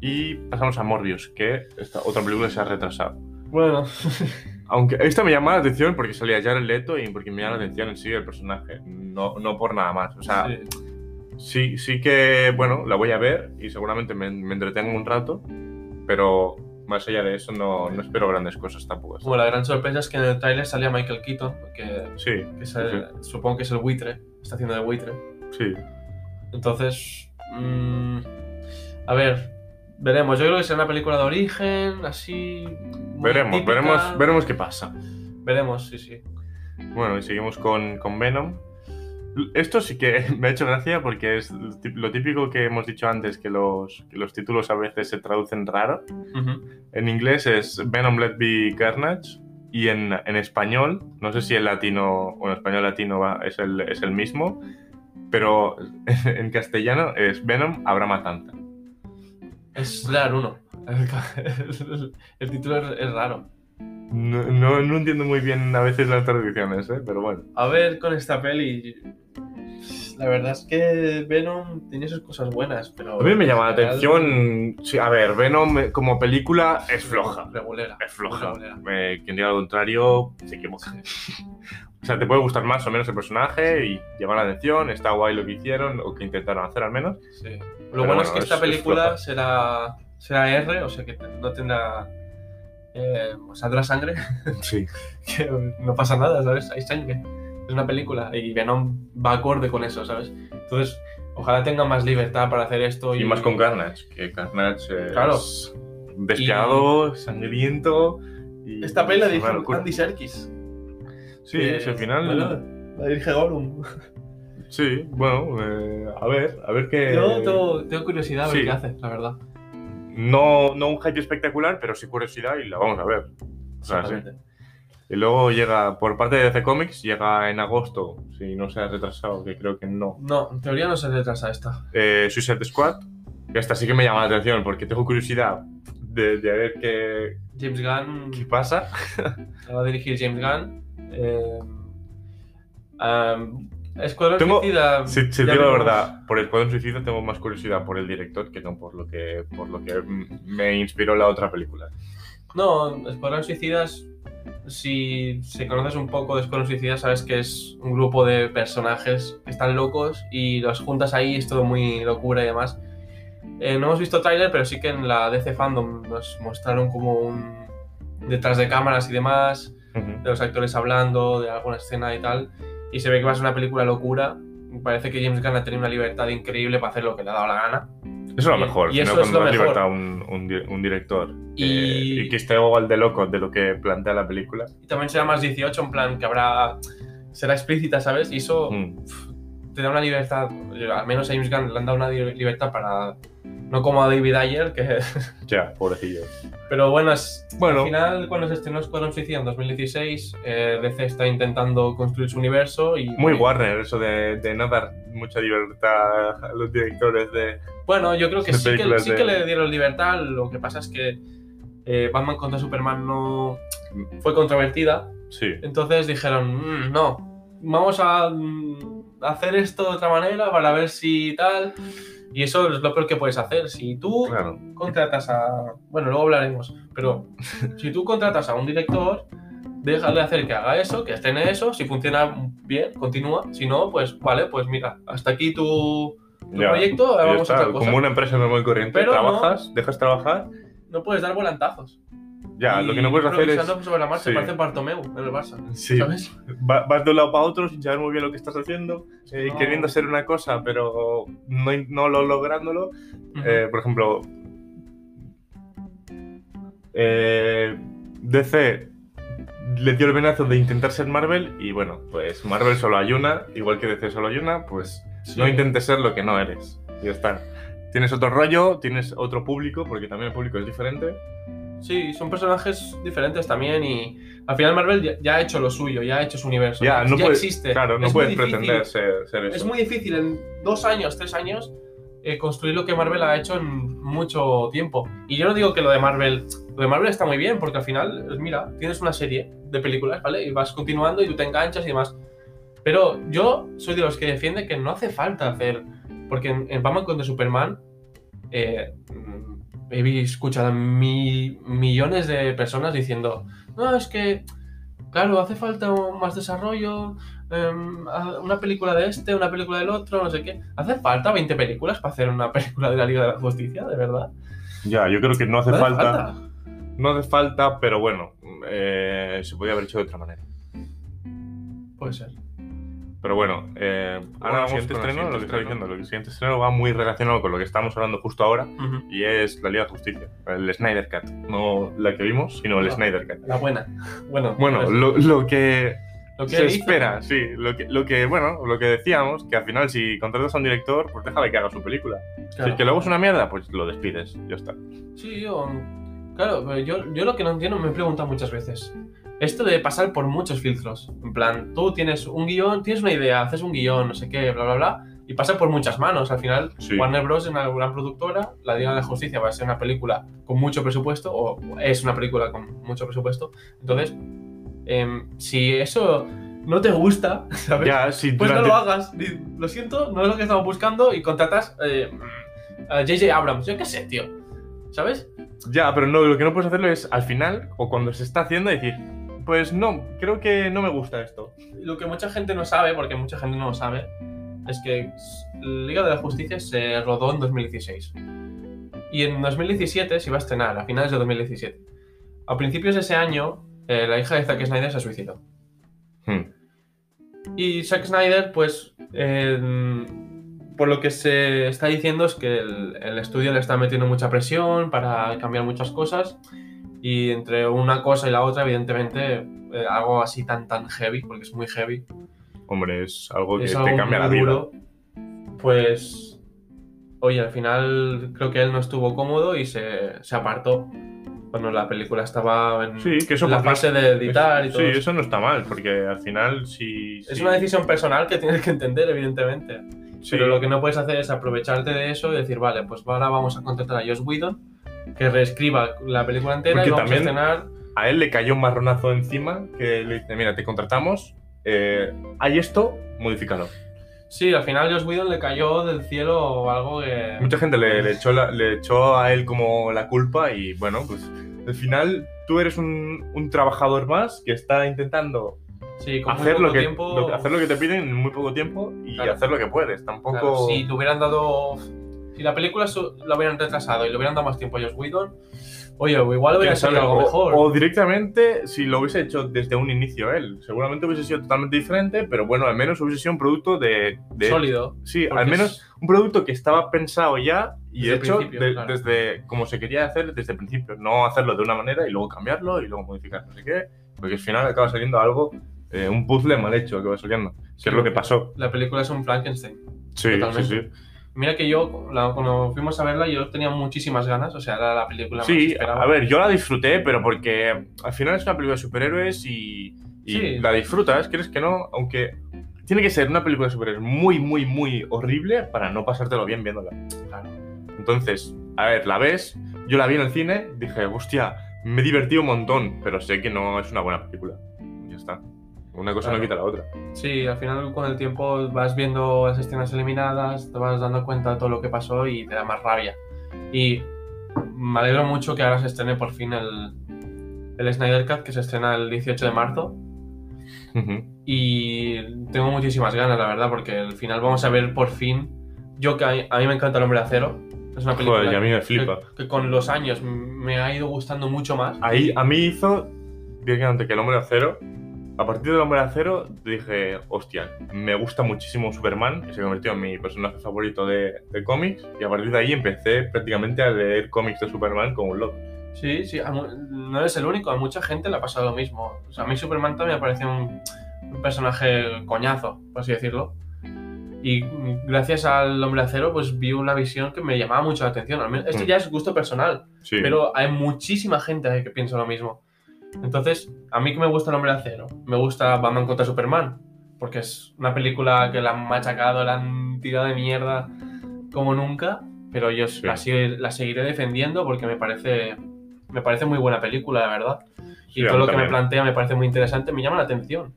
y pasamos a Morbius, que esta otra película se ha retrasado. Bueno, Aunque esta me llama la atención porque salía Jared Leto y porque me llama la atención en sí el personaje, no, no por nada más. O sea, sí. sí, sí que, bueno, la voy a ver y seguramente me, me entretengo un rato, pero más allá de eso no, no espero grandes cosas tampoco. Bueno, la gran sorpresa es que en el tráiler salía Michael Keaton, que, Sí, que es el- supongo que es el buitre, está haciendo de buitre. sí. Entonces, mm, a ver, veremos. Yo creo que será una película de origen, así. Veremos, típica. veremos, veremos qué pasa. Veremos, sí, sí. Bueno, y seguimos con, con Venom. Esto sí que me ha hecho gracia porque es lo típico que hemos dicho antes, que los, que los títulos a veces se traducen raro. En inglés es Venom Let Be Carnage y en, en español, no sé si en latino o en español latino va- es, el, es el mismo, pero en castellano es Venom Habrá Matanza. Es raro uno. El, el título es, es raro. No, no, no entiendo muy bien a veces las traducciones, ¿eh? pero bueno. A ver, con esta peli. La verdad es que Venom tiene sus cosas buenas, pero. A mí me llama la general, atención. Sí, a ver, Venom eh, como película es floja. Regulera. Es floja. regulera. Eh, quien diga lo contrario se equivoca. O sea, te puede gustar más o menos el personaje y llamar la atención, está guay lo que hicieron o que intentaron hacer al menos. Sí. Lo Pero bueno, es bueno, que esta es- es película floja. será, será R, o sea que no tendrá. Eh, saldrá sangre, Sí. que no pasa nada, ¿sabes? Hay sangre. Es una película y Venom va acorde con eso, ¿sabes? Entonces, ojalá tenga más libertad para hacer esto. Y más con Carnage, que Carnage es Claro. despiadado, sangriento. Y Esta peli la dirige. Andy Serkis. Sí, que, al final. bueno, la dirige Gollum. Sí, bueno, eh, a ver, a ver qué. Yo tengo, tengo curiosidad a ver sí. qué hace, la verdad. No, no un hype espectacular, pero sí curiosidad y la vamos a ver. O sea, sí. Y luego llega, por parte de DC Comics, llega en agosto, si no se ha retrasado, que creo que no. No, en teoría no se retrasa esta. Eh, Suicide Squad, que esta sí que me llama la atención porque tengo curiosidad de, de ver qué, James Gunn qué pasa. la va a dirigir James Gunn. Eh, um, Escuadrón Tengo- Suicida. Si, si te digo la verdad, por Escuadrón Suicida tengo más curiosidad por el director que no por lo que, por lo que me inspiró la otra película. No, Escuadrón Suicidas, si, si conoces un poco de Escuadrón Suicidas, sabes que es un grupo de personajes que están locos y los juntas ahí, es todo muy locura y demás. Eh, no hemos visto tráiler, pero sí que en la DC Fandom nos mostraron como un detrás de cámaras y demás, Ujú. de los actores hablando, de alguna escena y tal, y se ve que va a ser una película locura. Parece que James Gunn ha tenido una libertad increíble para hacer lo que le ha dado la gana. Eso es lo Y- mejor, y si eso es cuando lo mejor. libertad a un, un di- un director que- Y- y que esté igual de loco de lo que plantea la película. Y también será más 18, en plan que habrá. será explícita, ¿sabes? Y eso Mm. te da una libertad. Al menos a James Gunn le han dado una li- libertad para. No como a David Ayer, que. Ya, pobrecillo. Pero bueno, es, Bueno. al final, cuando se estrenó Escuadrón Suicida en 2016, eh, DC está intentando construir su universo y. Muy Warner, eso de, de no dar mucha libertad a los directores de. Bueno, yo creo que De sí, que películas sí de- que le dieron libertad. Lo que pasa es que eh, Batman contra Superman no fue controvertida. Sí. Entonces dijeron, "Mm, no, vamos a mm, hacer esto de otra manera para ver si tal. Y eso es lo peor que puedes hacer. Si tú Claro. contratas a. Bueno, luego hablaremos. Pero si tú contratas a un director, déjale hacer que haga eso, que estrene eso. Si funciona bien, continúa. Si no, pues vale, pues mira, hasta aquí tu, tu Ya, proyecto, ahora vamos a otra cosa. Como una empresa normal y corriente, Pero no- trabajas, dejas trabajar. No puedes dar volantazos. Ya, Y lo que no puedes hacer es. sobre la marcha, sí. parece Bartomeu en el Barça. Sí. ¿Sabes? Va- Vas de un lado para otro sin saber muy bien lo que estás haciendo, eh, No. queriendo hacer una cosa, pero no, no lo lográndolo. Eh, por ejemplo, eh, DC le dio el venazo de intentar ser Marvel y bueno, pues Marvel solo hay una, igual que DC solo hay una, pues Sí. no intentes ser lo que no eres. Y ya está. Tienes otro rollo, tienes otro público, porque también el público es diferente. Sí, son personajes diferentes también y al final Marvel ya, ya ha hecho lo suyo, ya ha hecho su universo. Ya, no puedes, existe. Claro, no Es puedes pretender ser, ser eso. Es muy difícil en dos años, tres años, eh, construir lo que Marvel ha hecho en mucho tiempo. Y yo no digo que lo de Marvel, lo de Marvel está muy bien, porque al final, mira, tienes una serie de películas, ¿vale? Y vas continuando y tú te enganchas y demás. Pero yo soy de los que defiende que no hace falta hacer, porque en, en Batman contra Superman, eh, he escuchado a mi- millones de personas diciendo, no, es que, claro, hace falta más desarrollo, em, una película de este, una película del otro, no sé qué. ¿Hace falta 20 películas para hacer una película de la Liga de la Justicia, de verdad? Ya, yo creo que no hace ¿No falta, No hace falta, pero bueno, eh, se podía haber hecho de otra manera. Puede ser. Pero bueno, eh, ahora vamos siguiente estreno, lo que estreno. diciendo. El siguiente estreno va muy relacionado con lo que estamos hablando justo ahora Ujú. y es la Liga de Justicia, el Snyder Cut. No la que vimos, sino el No. Snyder Cut. La buena. Bueno, Bueno, pues, lo, lo que lo que se hizo- espera, sí. Lo que, lo que, bueno, lo que decíamos, que al final si contratas a un director, pues déjale que haga su película. Si Claro. es que luego es una mierda, pues lo despides, ya está. Sí, yo. Claro, pero yo, yo lo que no entiendo me he preguntado muchas veces. Esto de pasar por muchos filtros. En plan, tú tienes un guion, tienes una idea, haces un guion, no sé qué, bla, bla, bla, y pasa por muchas manos. Al final, Sí. Warner Bros. es una gran productora, La Liga de la Justicia va a ser una película con mucho presupuesto, o es una película con mucho presupuesto. Entonces, em, si eso no te gusta, ¿sabes? Ya, si Pues no durante- lo hagas. Lo siento, no es lo que estamos buscando y contratas eh, a J.J. Abrams. Yo qué sé, tío. ¿Sabes? Ya, pero no, lo que no puedes hacerlo es al final, o cuando se está haciendo, decir, pues no, creo que no me gusta esto. Lo que mucha gente no sabe, porque mucha gente no lo sabe, es que Liga de la Justicia se rodó en 2016. Y en 2017 se iba a estrenar, a finales de 2017. A principios de ese año, eh, la hija de Zack Snyder se suicidó. Hmm. Y Zack Snyder, pues, eh, por lo que se está diciendo es que el, el estudio le está metiendo mucha presión para cambiar muchas cosas. Y entre una cosa y la otra, evidentemente, eh, algo así tan, tan heavy, porque es muy heavy, Hombre, es algo que es te algo cambia la vida. pues, oye, al final creo que él no estuvo cómodo y se, se apartó. Cuando la película estaba en, Sí, que eso la fase de editar y todo. Sí, eso. eso no está mal, porque al final si... Es si- una decisión personal que tienes que entender, evidentemente. sí, Pero lo que no puedes hacer es aprovecharte de eso y decir, vale, pues ahora vamos a contratar a Josh Whedon que reescriba la película entera Porque y vamos también- a estrenar. a él le cayó un marronazo encima que le dice, mira, te contratamos, eh, hay esto, modifícalo. Sí, al final Josh Whedon le cayó del cielo algo que. Mucha gente le, le echó la- le echó a él como la culpa y bueno, pues al final tú eres un, un trabajador más que está intentando Sí, con hacer lo, que, tiempo. lo hacer lo que te piden en muy poco tiempo y Claro. hacer lo que puedes. Tampoco... Claro, si le hubieran dado. Si la película la hubieran retrasado y le hubieran dado más tiempo a Josh Whedon, oye, igual hubiera salido algo mejor. O directamente, si lo hubiese hecho desde un inicio él, seguramente hubiese sido totalmente diferente, pero bueno, al menos hubiese sido un producto de... de- Sólido. Sí, al menos es- un producto que estaba pensado ya y hecho de- claro. desde como se quería hacer desde el principio. No hacerlo de una manera y luego cambiarlo y luego modificar no sé qué, porque al final acaba saliendo algo, eh, un puzzle mal hecho que va saliendo, que es lo que pasó. La película es un Frankenstein. Sí, sí, Totalmente. sí. Mira que yo, la- cuando fuimos a verla, yo tenía muchísimas ganas. O sea, era la película más Sí, esperada. a ver, yo la disfruté, pero porque al final es una película de superhéroes y, y Sí. la disfrutas, quieres que no, aunque tiene que ser una película de superhéroes muy, muy, muy horrible para no pasártelo bien viéndola. Claro. Entonces, a ver, la ves, yo la vi en el cine, dije, hostia, me he divertido un montón, pero sé que no es una buena película. Ya está. Una cosa Claro. no quita la otra. Sí, al final con el tiempo vas viendo las escenas eliminadas, te vas dando cuenta de todo lo que pasó y te da más rabia. Y me alegro mucho que ahora se estrene por fin el, el Snyder Cut, que se estrena el 18 de marzo. Ujú. Y tengo muchísimas ganas, la verdad, porque al final vamos a ver por fin. Yo que a mí, a mí me encanta El Hombre de Acero. Es una película Joder, y a mí me flipa. que, que con los años me ha ido gustando mucho más. Ahí, a mí hizo directamente que el hombre de acero. A partir del hombre de acero dije, hostia, me gusta muchísimo Superman, que se convirtió en mi personaje favorito de, de cómics. Y a partir de ahí empecé prácticamente a leer cómics de Superman como un loco. Sí, sí, no eres el único, a mucha gente le ha pasado lo mismo. O sea, a mí Superman también me parece un, un personaje coñazo, por así decirlo. Y gracias al Hombre de Acero, pues vi una visión que me llamaba mucho la atención. Esto Mm. ya es gusto personal, Sí. pero hay muchísima gente que piensa lo mismo. Entonces, a mí que me gusta el Hombre de Acero, me gusta Batman contra Superman, porque es una película que la han machacado, la han tirado de mierda como nunca, pero yo Sí. la, seguiré defendiendo porque me parece, me parece muy buena película, la verdad. Y todo lo que me plantea me parece muy interesante, me llama la atención.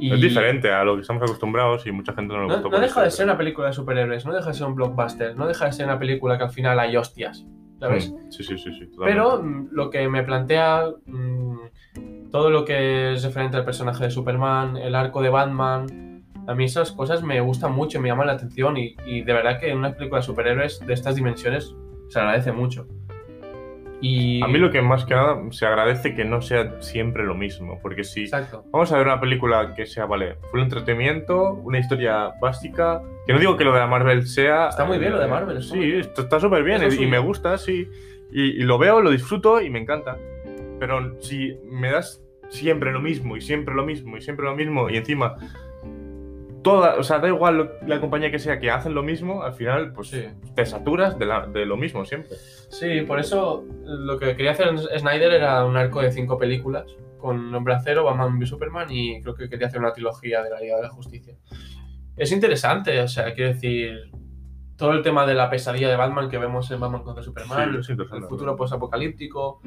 Y Es diferente a lo que estamos acostumbrados y mucha gente no le No, no deja de ser una película de superhéroes, no deja de ser un blockbuster, no deja de ser una película que al final hay hostias. ¿Sabes? Mm, Sí, sí, sí, sí. totalmente. Pero mm, lo que me plantea mm, todo lo que es referente al personaje de Superman, el arco de Batman, a mí esas cosas me gustan mucho, me llaman la atención y, y de verdad que en una película de superhéroes de estas dimensiones se agradece mucho. Y... A mí lo que más que nada se agradece que no sea siempre lo mismo, porque si Exacto. vamos a ver una película que sea, vale, full entretenimiento, una historia básica, que no digo que lo de la Marvel sea... Está muy bien lo de eh, Marvel, Sí, bien. está súper bien y, y me gusta, sí. Y, y lo veo, lo disfruto y me encanta. Pero si me das siempre lo mismo y siempre lo mismo y siempre lo mismo y encima... Toda, o sea, da igual lo- la compañía que sea que hacen lo mismo, al final pues Sí. te saturas de, la- de lo mismo siempre. Sí, por eso lo que quería hacer Snyder era un arco de cinco películas con Hombre Acero, Batman v Superman y creo que quería hacer una trilogía de la Liga de la Justicia. Es interesante, o sea, quiero decir, todo el tema de la pesadilla de Batman que vemos en Batman contra Superman, Sí, el futuro postapocalíptico,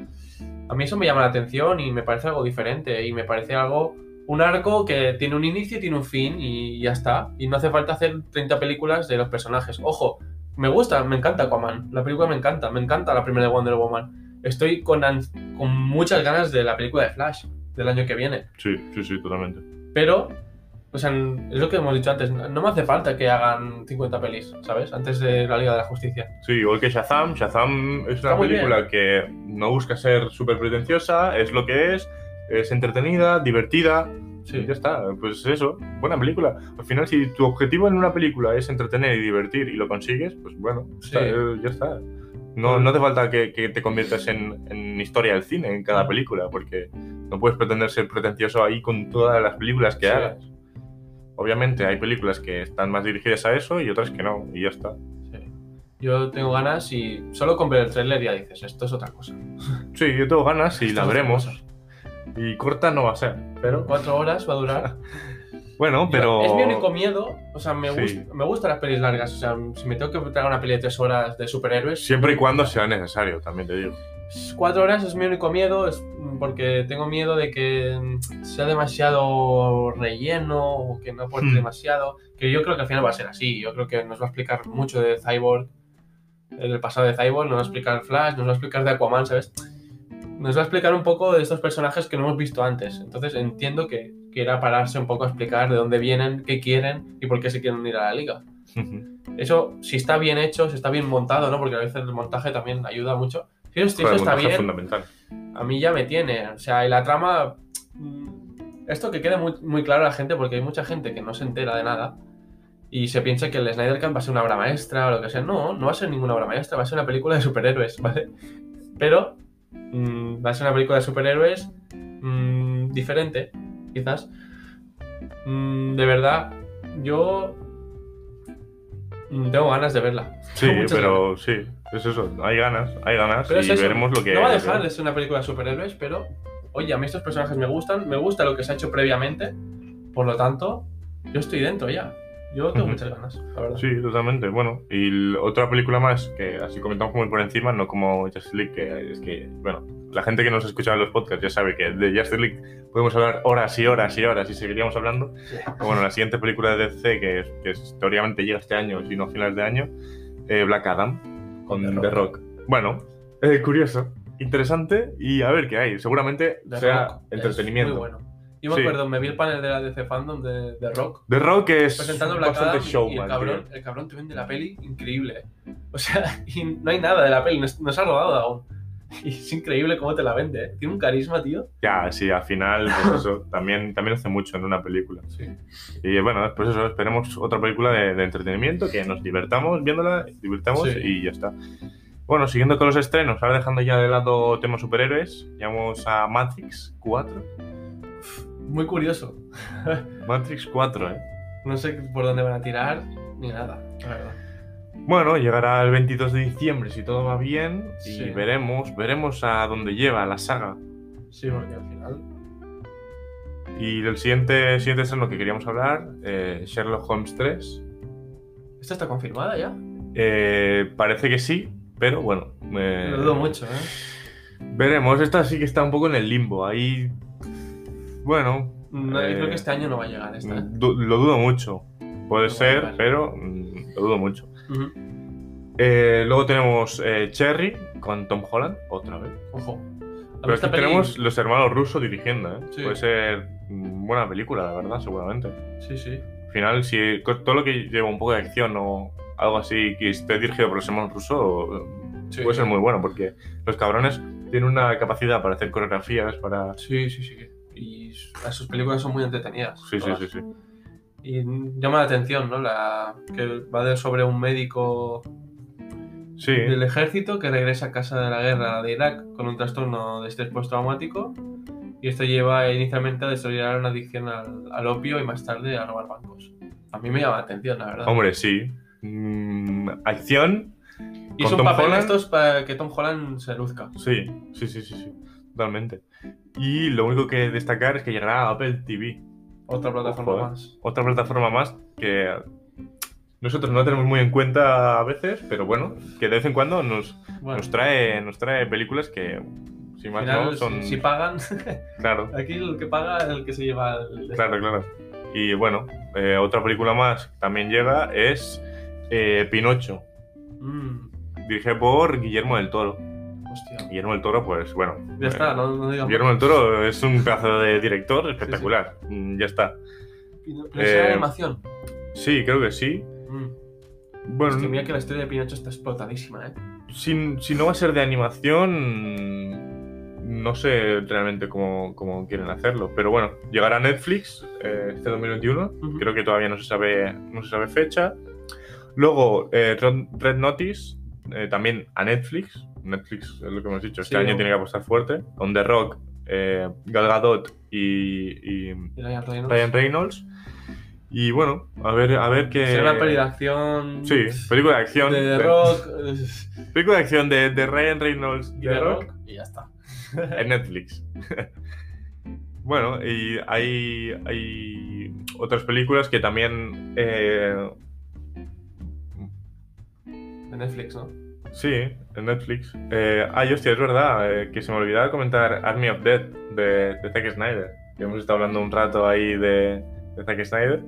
a mí eso me llama la atención y me parece algo diferente y me parece algo, un arco que tiene un inicio y tiene un fin y ya está. Y no hace falta hacer 30 películas de los personajes. Ojo, me gusta, me encanta Aquaman. La película me encanta, me encanta la primera de Wonder Woman. Estoy con, con muchas ganas de la película de Flash del año que viene. Sí, sí, sí, totalmente. Pero, o sea, es lo que hemos dicho antes, no me hace falta que hagan 50 pelis, ¿sabes? Antes de la Liga de la Justicia. Sí, igual que Shazam. Shazam es una película que no busca ser súper pretenciosa, es lo que es, es entretenida, divertida. Sí. Ya está, pues eso, buena película. Al final, si tu objetivo en una película es entretener y divertir y lo consigues, pues bueno, Sí. está, eh, ya está. No, no hace falta que, que te conviertas en, en historia del cine en cada película, porque no puedes pretender ser pretencioso ahí con todas las películas que Sí. hagas. Obviamente hay películas que están más dirigidas a eso y otras que no, y ya está. Sí. Yo tengo ganas y solo con ver el tráiler ya dices, esto es otra cosa. Sí, yo tengo ganas y Esto la veremos. Y corta no va a ser, pero Cuatro horas va a durar. bueno, pero... Es mi único miedo. O sea, me, Sí. gust- me gustan las pelis largas. O sea, si me tengo que traer una peli de tres horas de superhéroes. Siempre y cuando sea necesario, también te digo. Cuatro horas es mi único miedo. Es porque tengo miedo de que mm, sea demasiado relleno o que no aporte Hmm. demasiado. Que yo creo que al final va a ser así. Yo creo que nos va a explicar mucho de Cyborg. eh, Del pasado de Cyborg, nos va a explicar Flash, nos va a explicar de Aquaman, ¿sabes? Nos va a explicar un poco de estos personajes que no hemos visto antes. Entonces entiendo que quiera pararse un poco a explicar de dónde vienen, qué quieren y por qué se quieren ir a la liga. Eso, si está bien hecho, si está bien montado, ¿no? Porque a veces el montaje también ayuda mucho. Si eso, si está es bien, fundamental. a mí ya me tiene. O sea, y la trama. mm, Esto que quede muy, muy claro a la gente, porque hay mucha gente que no se entera de nada y se piensa que el Snyder Cut va a ser una obra maestra o lo que sea. No, no va a ser ninguna obra maestra, va a ser una película de superhéroes, ¿vale? Pero mm, va a ser una película de superhéroes mm, diferente, quizás. Mm, de verdad, yo mm, tengo ganas de verla. Sí, ganas. pero sí, es eso. Hay ganas, hay ganas Pero y es veremos lo que No va a dejar de ser una película de superhéroes, pero oye, a mí estos personajes me gustan, me gusta lo que se ha hecho previamente, por lo tanto, yo estoy dentro ya. Yo tengo muchas ganas, la verdad. Sí, totalmente. Bueno, y otra película más que así comentamos muy por encima, no como Justice League, que es que, bueno, la gente que nos escucha en los podcasts ya sabe que de Justice League podemos hablar horas y horas y horas y seguiríamos hablando. Pero bueno, la siguiente película de DC, que, es- que es- teóricamente llega este año, si no a finales de año, eh, Black Adam, con The The Rock. Bueno, eh, curioso, interesante y a ver qué hay. Seguramente The sea Rock es entretenimiento. Muy bueno. Yo me Sí. acuerdo, me vi el panel de la DC Fandom de, de Rock The Rock es presentando Black bastante Adam y- y showman. el cabrón, tío. el cabrón te vende la peli increíble. O sea, y no hay nada de la peli, no, no se ha rodado aún. Y es increíble cómo te la vende, ¿eh? Tiene un carisma, tío. Ya, sí, al final, pues eso, también, también hace mucho en una película. Sí. Y bueno, pues eso, esperemos otra película de, de entretenimiento, que nos divertamos viéndola, divirtamos Sí. y ya está. Bueno, siguiendo con los estrenos, ahora dejando ya de lado temas superhéroes, llegamos a Matrix 4. Muy curioso. Matrix 4, ¿eh? No sé por dónde van a tirar ni nada, la verdad. Bueno, llegará el 22 de diciembre si todo va bien y veremos, veremos a dónde lleva la saga. Sí, porque al final. Y el siguiente, siguiente estreno que queríamos hablar, eh, Sherlock Holmes 3. ¿Esta está confirmada ya? Eh, parece que sí, pero bueno. eh, Lo dudo mucho, ¿eh? Veremos, esta sí que está un poco en el limbo. Ahí. Bueno. No, eh, creo que este año no va a llegar esta. ¿eh? lo dudo mucho. Puede No ser, pero mm, lo dudo mucho. Eh, luego tenemos eh, Cherry con Tom Holland, otra vez. Ojo. Pero aquí peli- tenemos los hermanos rusos dirigiendo, ¿eh? Sí. Puede ser mm, buena película, la verdad, seguramente. Sí, sí. Al final, si todo lo que lleva un poco de acción o algo así que esté dirigido por los hermanos rusos, Sí. puede ser muy bueno, porque los cabrones tienen una capacidad para hacer coreografías, para... Sí, sí, sí. Y sus películas son muy entretenidas. Sí, sí, todas. sí, sí. Y llama la atención, ¿no? La, que va de sobre un médico Sí, del ejército que regresa a casa de la guerra de Irak con un trastorno de estrés postraumático. Y esto lleva inicialmente a desarrollar una adicción al, al opio y más tarde a robar bancos. A mí me llama la atención, la verdad. hombre, sí. Mm, acción, y es un papel Holland. estos para que Tom Holland se luzca. sí, sí, sí, sí, sí, totalmente. Y lo único que destacar es que llegará a Apple TV. Otra plataforma Ojo, eh. más. otra plataforma más que nosotros no tenemos muy en cuenta a veces, pero bueno, que de vez en cuando nos, Bueno, nos trae nos trae películas que, si más final, no, son... si, si pagan, Claro, aquí el que paga es el que se lleva el... claro, claro. Y bueno, eh, otra película más que también llega es eh, Pinocho, Mm, dirigida por Guillermo del Toro. Hostia. Guillermo del Toro, pues bueno. Ya está, eh, no, no digamos. Guillermo del Toro es un pedazo de director espectacular. Mm, Ya está. Pino- Pero es Eh, animación. Sí, creo que sí. Mm. Bueno, Hostia, mira que la historia de Pinocho está explotadísima, ¿eh? si, si no va a ser de animación, no sé realmente cómo, cómo quieren hacerlo. Pero bueno, llegará a Netflix eh, este 2021. Ujú. Creo que todavía no se sabe, no se sabe fecha. Luego, eh, Red, Notice, también a Netflix. Netflix es lo que hemos dicho. Este Sí, año ¿no? tiene que apostar fuerte. Con The Rock, eh, Gal Gadot y, y Y Ryan Reynolds. Ryan Reynolds. Y bueno, a ver, a ver qué. Será una peli de acción. Sí, película de acción. De The de- Rock. Película de acción de, de Ryan Reynolds Y The The Rock Rock. Y ya está. en Netflix. bueno, y hay, hay otras películas que también. eh, De Netflix, ¿no? Sí, en Netflix. Eh, ay, hostia, es verdad, eh, que se me olvidaba comentar Army of Dead de, de Zack Snyder. Que hemos estado hablando un rato ahí de, de Zack Snyder.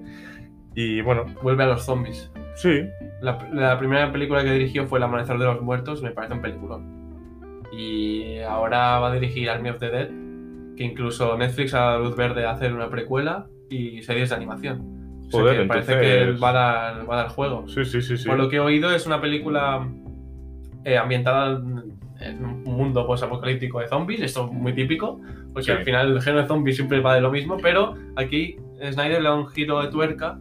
Y bueno, Vuelve a los zombies. sí, La, la primera película que dirigió fue El Amanecer de los Muertos, me parece un peliculón. Y ahora va a dirigir Army of the Dead, que incluso Netflix ha dado luz verde a hacer una precuela y series de animación. O sea Joder, que parece entonces- que va a dar, va a dar juego. sí, sí, sí. sí. Por lo que he oído, es una película eh, ambientada en un mundo post-apocalíptico de zombies. Esto es muy típico, porque Sí. al final el género de zombies siempre va de lo mismo. Pero aquí Snyder le da un giro de tuerca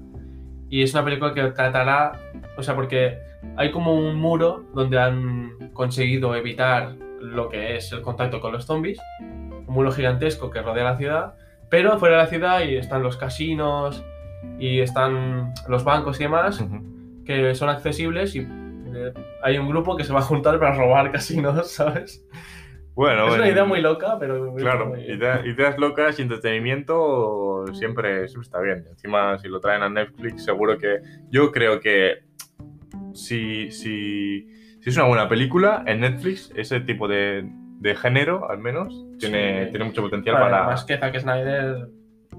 y es una película que tratará. O sea, porque hay como un muro donde han conseguido evitar lo que es el contacto con los zombies. Un muro gigantesco que rodea la ciudad. Pero fuera de la ciudad y están los casinos y están los bancos y demás que son accesibles y hay un grupo que se va a juntar para robar casinos, ¿sabes? Bueno, es una idea muy loca, pero... Claro, muy- idea- ideas locas y entretenimiento siempre, siempre está bien. Encima, si lo traen a Netflix, seguro que. Yo creo que si, si, si es una buena película, en Netflix, ese tipo de, de género, al menos, tiene, Sí. tiene mucho potencial Para- para. Más que Zack Snyder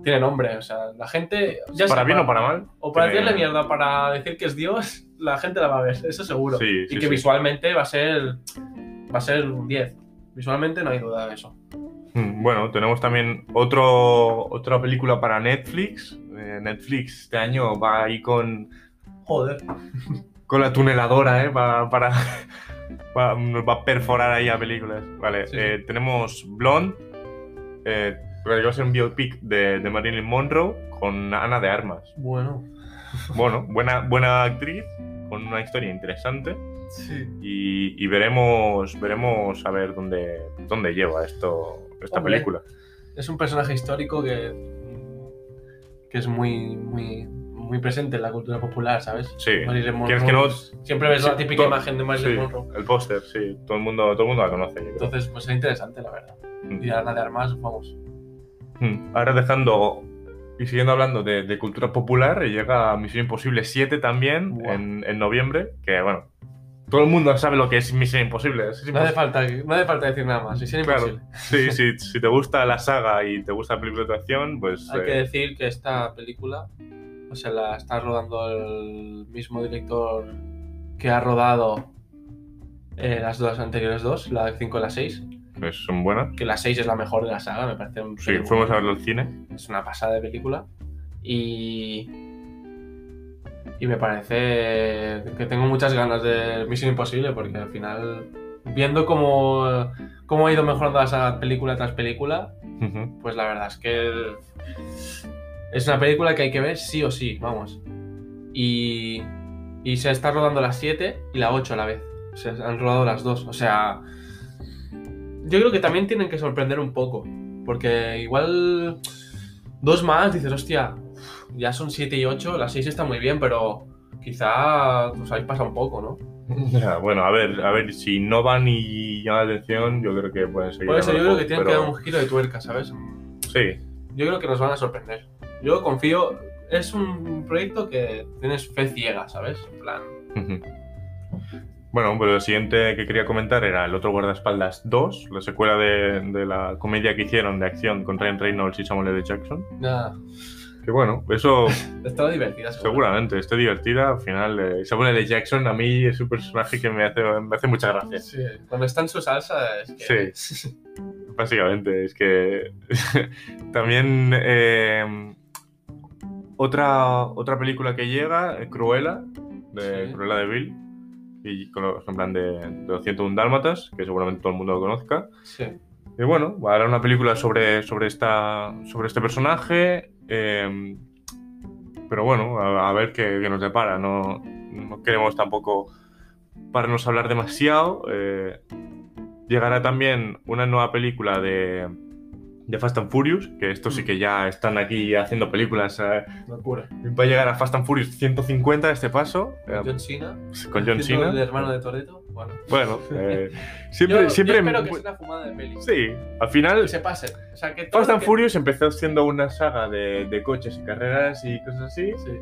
tiene nombre, o sea, la gente... Ya para sea bien o para mal. O para tiene- decirle mierda, para decir que es Dios, la gente la va a ver, eso seguro. Sí, y que sí. visualmente va a ser... Va a ser un 10. Visualmente no hay duda de eso. Mm, Bueno, tenemos también otro, otra película para Netflix. Eh, Netflix este año va ahí con, Joder. con la tuneladora, ¿eh? Pa- para, va, va a perforar ahí a películas. Vale, eh, tenemos Blonde, eh, que va a ser un biopic de, de Marilyn Monroe con Ana de Armas. Bueno. Bueno, buena, buena actriz, con una historia interesante Sí. y, y veremos, veremos a ver dónde, dónde lleva esto, esta Hombre. película. es un personaje histórico que, que es muy, muy, muy presente en la cultura popular, ¿sabes? Sí. Marilyn Monroe. ¿Quieres que no- pues, Siempre ves Sí, la típica imagen de Marilyn sí, Monroe. El póster, sí, todo el mundo, todo el mundo la conoce. Entonces, pues es interesante, la verdad. Mm. Y Ana de Armas, vamos. Mm. Ahora dejando y siguiendo hablando de, de cultura popular, llega Misión Imposible 7 también en, en noviembre, que bueno, todo el mundo sabe lo que es Misión Imposible. es No hace, falta, no hace falta decir nada más. Claro, imposible. sí, sí, si te gusta la saga y te gusta la película de acción, pues Hay eh, que decir que esta película, o sea, la está rodando el mismo director que ha rodado Eh, las dos anteriores dos, la 5 y la 6. Pues son buenas. Que la 6 es la mejor de la saga, me parece un Sí, fuimos a verlo al cine. Es una pasada de película. Y. Y me parece que tengo muchas ganas de Misión Imposible, porque al final, viendo cómo, cómo ha ido mejorando la saga película tras película, Ujú. pues la verdad es que es una película que hay que ver sí o sí, vamos. Y, y se está rodando la 7 y la 8 a la vez. Se han rodado las dos. O sea, yo creo que también tienen que sorprender un poco. Porque igual dos más dices, hostia, ya son 7 y 8, la 6 está muy bien, pero quizá os habéis pasado un poco, ¿no? Ya, bueno, a ver, a ver, si no van y llama la atención, yo creo que pueden seguir. Por eso yo creo que tienen pero- que dar un giro de tuerca, ¿sabes? Sí, Yo creo que nos van a sorprender. Yo confío. Es un proyecto que tienes fe ciega, ¿sabes? En plan. Bueno, pues lo siguiente que quería comentar era El otro guardaespaldas 2, la secuela de, de la comedia que hicieron de acción con Ryan Reynolds y Samuel L. Jackson. Nada. Que bueno, eso Estaba divertida, seguramente esté divertida. Al final, eh, Samuel L. Jackson a mí es un personaje que me hace, me hace mucha gracia. Sí, cuando está en su salsa es que. Sí. Básicamente, es que también eh, otra, otra película que llega, eh, Cruella, de Sí. Cruella de Vil, y con los, en plan de, de 201 Dálmatas, que seguramente todo el mundo lo conozca. Sí. Y bueno, va a haber una película sobre, sobre, esta, sobre este personaje, eh, pero bueno, a, a ver qué, qué nos depara. No, no queremos tampoco pararnos a hablar demasiado. eh, llegará también una nueva película de, de Fast and Furious, que estos sí que ya están aquí haciendo películas. eh, Locura. va a llegar a Fast and Furious 150 este paso, eh, John Cena. con John Cena. El hermano de Toreto. Bueno. Bueno, eh, siempre... yo, siempre yo espero que sea una fumada de peli. Sí, al final Que se pase. O sea, que Fast and que- Furious empezó siendo una saga de, de coches y carreras y cosas así. Sí.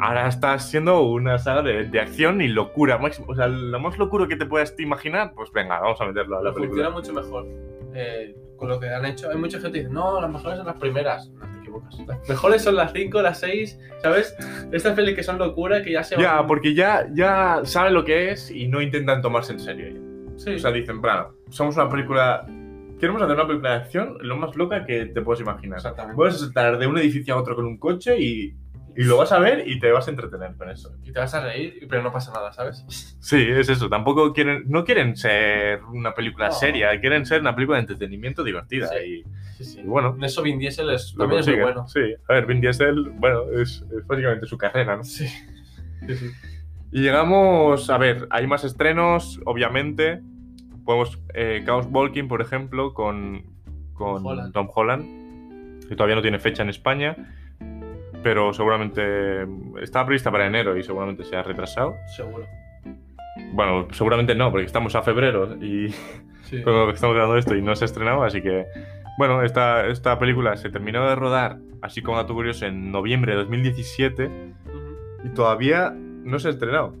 Ahora está siendo una saga de, de acción y locura máxima. O sea, lo más locuro que te puedas imaginar, pues venga, vamos a meterlo a la funciona película. mucho mejor eh, con lo que han hecho. Hay mucha gente que dice, no, las mejores son las primeras. No te equivocas. Las mejores son las 5, las 6, ¿sabes? Estas pelis que son locura, que ya se Ya, van- porque ya, ya saben lo que es y no intentan tomarse en serio. Sí. O sea, dicen, bueno, somos una película... Queremos hacer una película de acción lo más loca que te puedes imaginar. Exactamente. Puedes saltar de un edificio a otro con un coche y, y lo vas a ver y te vas a entretener con eso. Y te vas a reír, pero no pasa nada, ¿sabes? Sí, es eso. Tampoco quieren, no quieren ser una película No. seria, quieren ser una película de entretenimiento divertida. Sí. Y, Sí, sí. y bueno, En eso Vin Diesel es, también es muy bueno. Sí, a ver, Vin Diesel, bueno, es, es básicamente su carrera, ¿no? Sí. Sí, sí. Y llegamos, a ver, hay más estrenos, obviamente. Podemos, eh, Chaos Walking, por ejemplo, con, con Holland. Tom Holland, que todavía no tiene fecha en España, pero seguramente estaba prevista para enero y seguramente se ha retrasado. Seguro. Bueno, seguramente no, porque estamos a febrero y Sí. estamos grabando esto y no se ha estrenado, así que bueno, esta, esta película se terminó de rodar, así como dato curioso, en noviembre de 2017 Ujú. y todavía no se ha estrenado.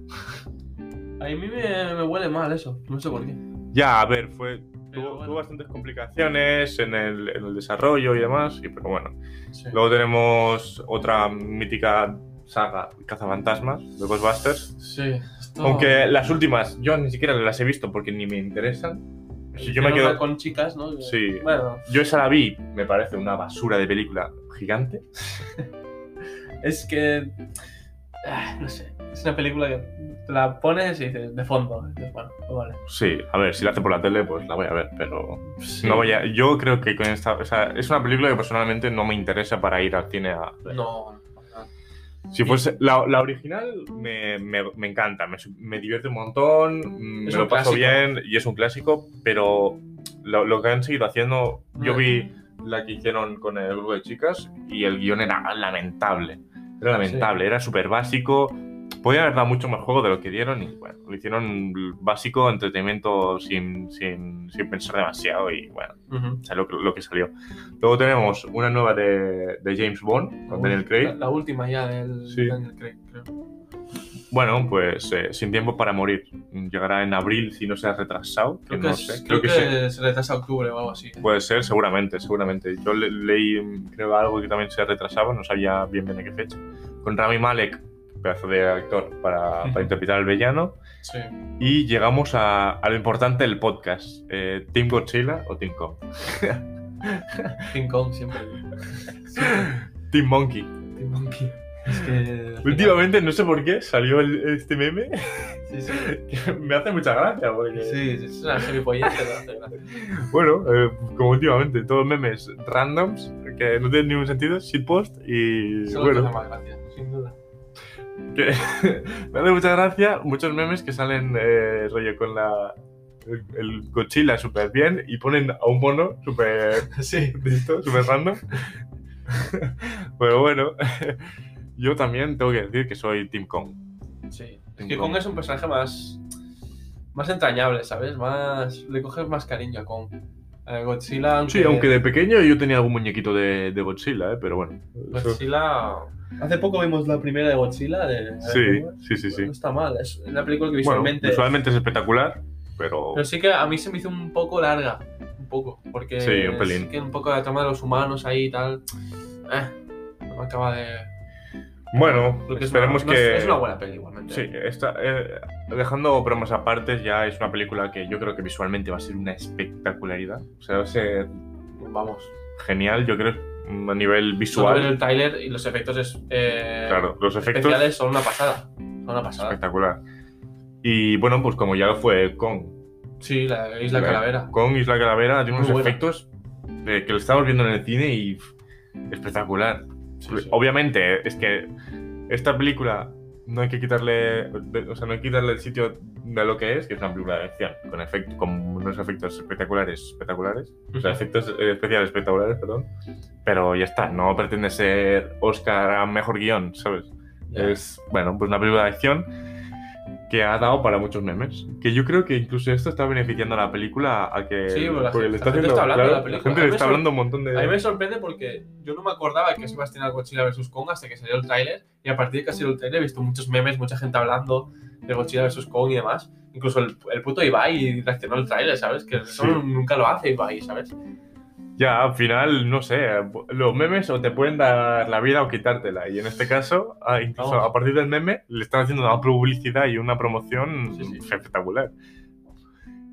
A mí me, me huele mal eso. No sé por qué. Ya, a ver, fue tuvo, bueno. tuvo bastantes complicaciones en el, en el desarrollo y demás, y, pero bueno. Sí. Luego tenemos otra mítica saga, Cazafantasmas, de Ghostbusters. Sí. Esto... Aunque las últimas yo ni siquiera las he visto porque ni me interesan. Si yo me quedo... con chicas, ¿no? Sí. Bueno, Yo esa la vi, me parece una basura de película gigante. es que. ah, No sé. Es una película que la pones y dices de fondo. dices, bueno, pues vale. Sí, a ver, si la hace por la tele, pues la voy a ver, pero Sí. no voy a... Yo creo que con esta... O sea, es una película que personalmente no me interesa para ir al cine a ver. No. no. Si fuese la, la original, me, me- me encanta, me, me divierte un montón, Es me un lo paso clásico. bien y es un clásico, pero lo, lo que han seguido haciendo, yo Mm. vi la que hicieron con el grupo de chicas y el guion era lamentable, era lamentable, era súper básico, podía haber dado mucho más juego de lo que dieron y bueno, lo hicieron básico, entretenimiento sin, sin, sin pensar demasiado y bueno, Ujú. salió lo, que salió. Luego tenemos una nueva de, de James Bond con Daniel Craig. La, la última ya del Sí. Daniel Craig, creo. Bueno, pues eh, Sin Tiempo para Morir. Llegará en abril si no se ha retrasado. Creo que, no es- sé. creo Creo, que, que, sí. se retrasa octubre o algo así. Puede ser, seguramente, seguramente. Yo le- leí, creo, algo que también se ha retrasado, no sabía bien bien de qué fecha. Con Rami Malek, pedazo de actor para, para interpretar al villano. Sí. Y llegamos a, a lo importante del podcast. Eh, ¿Team Godzilla o Team Kong? King Kong siempre. Team Monkey. Team Monkey. Es que. Últimamente, no sé por qué, salió el- este meme Sí, sí. que me hace mucha gracia. Porque, Sí, sí, es una gilipollez que no hace gracia. Bueno, eh, como últimamente, todos memes randoms que no tienen ningún sentido, shitpost y Solo te bueno, hace más gracia, sin duda. Que me hace mucha gracia muchos memes que salen eh, rollo con la el, el Godzilla súper bien y ponen a un mono súper Sí. listo, súper random. Pero bueno, yo también tengo que decir que soy Team Kong. Sí. Es que Kong. Kong es un personaje más. más entrañable, ¿sabes? Más. le coges más cariño a Kong. Eh, Godzilla, aunque. Sí, aunque de pequeño yo tenía algún muñequito de, de Godzilla, ¿eh? pero bueno. eso- Godzilla. Hace poco vimos la primera de Godzilla. De, Sí, sí, sí, sí. No está mal. Es una película que Bueno, visualmente. visualmente es espectacular, pero... Pero sí que a mí se me hizo un poco larga. Un poco. Porque. Sí, un pelín. sí que un poco la trama de los humanos ahí y tal. Eh. No me acaba de. Bueno, es esperemos una- que... Es una buena peli igualmente. Sí, esta, eh, dejando bromas aparte, ya es una película que yo creo que visualmente va a ser una espectacularidad. O sea, va a ser Vamos. genial, yo creo, a nivel visual. el tráiler y los efectos es, eh, Claro, los efectos especiales son una pasada. Son una pasada. espectacular. Y bueno, pues como ya lo fue Kong. Sí, la Isla La- Calavera. Kong Isla Calavera tiene unos buena. efectos de que lo estamos viendo en el cine y espectacular. Sí, sí. Obviamente, es que esta película no hay que quitarle, o sea, no hay que quitarle el sitio de lo que es, que es una película de acción, con efectos, con unos efectos espectaculares, espectaculares, o sea, efectos eh, especiales espectaculares, perdón. Pero ya está, no pretende ser Oscar a mejor guion, ¿sabes? Ya. Es, bueno, pues una película de acción que ha dado para muchos memes. Que yo creo que incluso esto está beneficiando a la película a que... Sí, la porque gente- le está la gente haciendo- está hablando de claro, la película. gente A le está hablando un montón de... A mí me sorprende porque yo no me acordaba que se iba a estrenar Godzilla vs. Kong hasta que salió el tráiler. Y a partir de que salió el tráiler he visto muchos memes, mucha gente hablando de Godzilla vs. Kong y demás. Incluso el, el puto Ibai reaccionó al tráiler, ¿sabes? Que eso Sí. nunca lo hace Ibai, ¿sabes? Ya, al final, no sé, los memes o te pueden dar la vida o quitártela. Y en este caso, a- incluso Vamos. a partir del meme, le están haciendo una publicidad y una promoción Sí, sí. espectacular.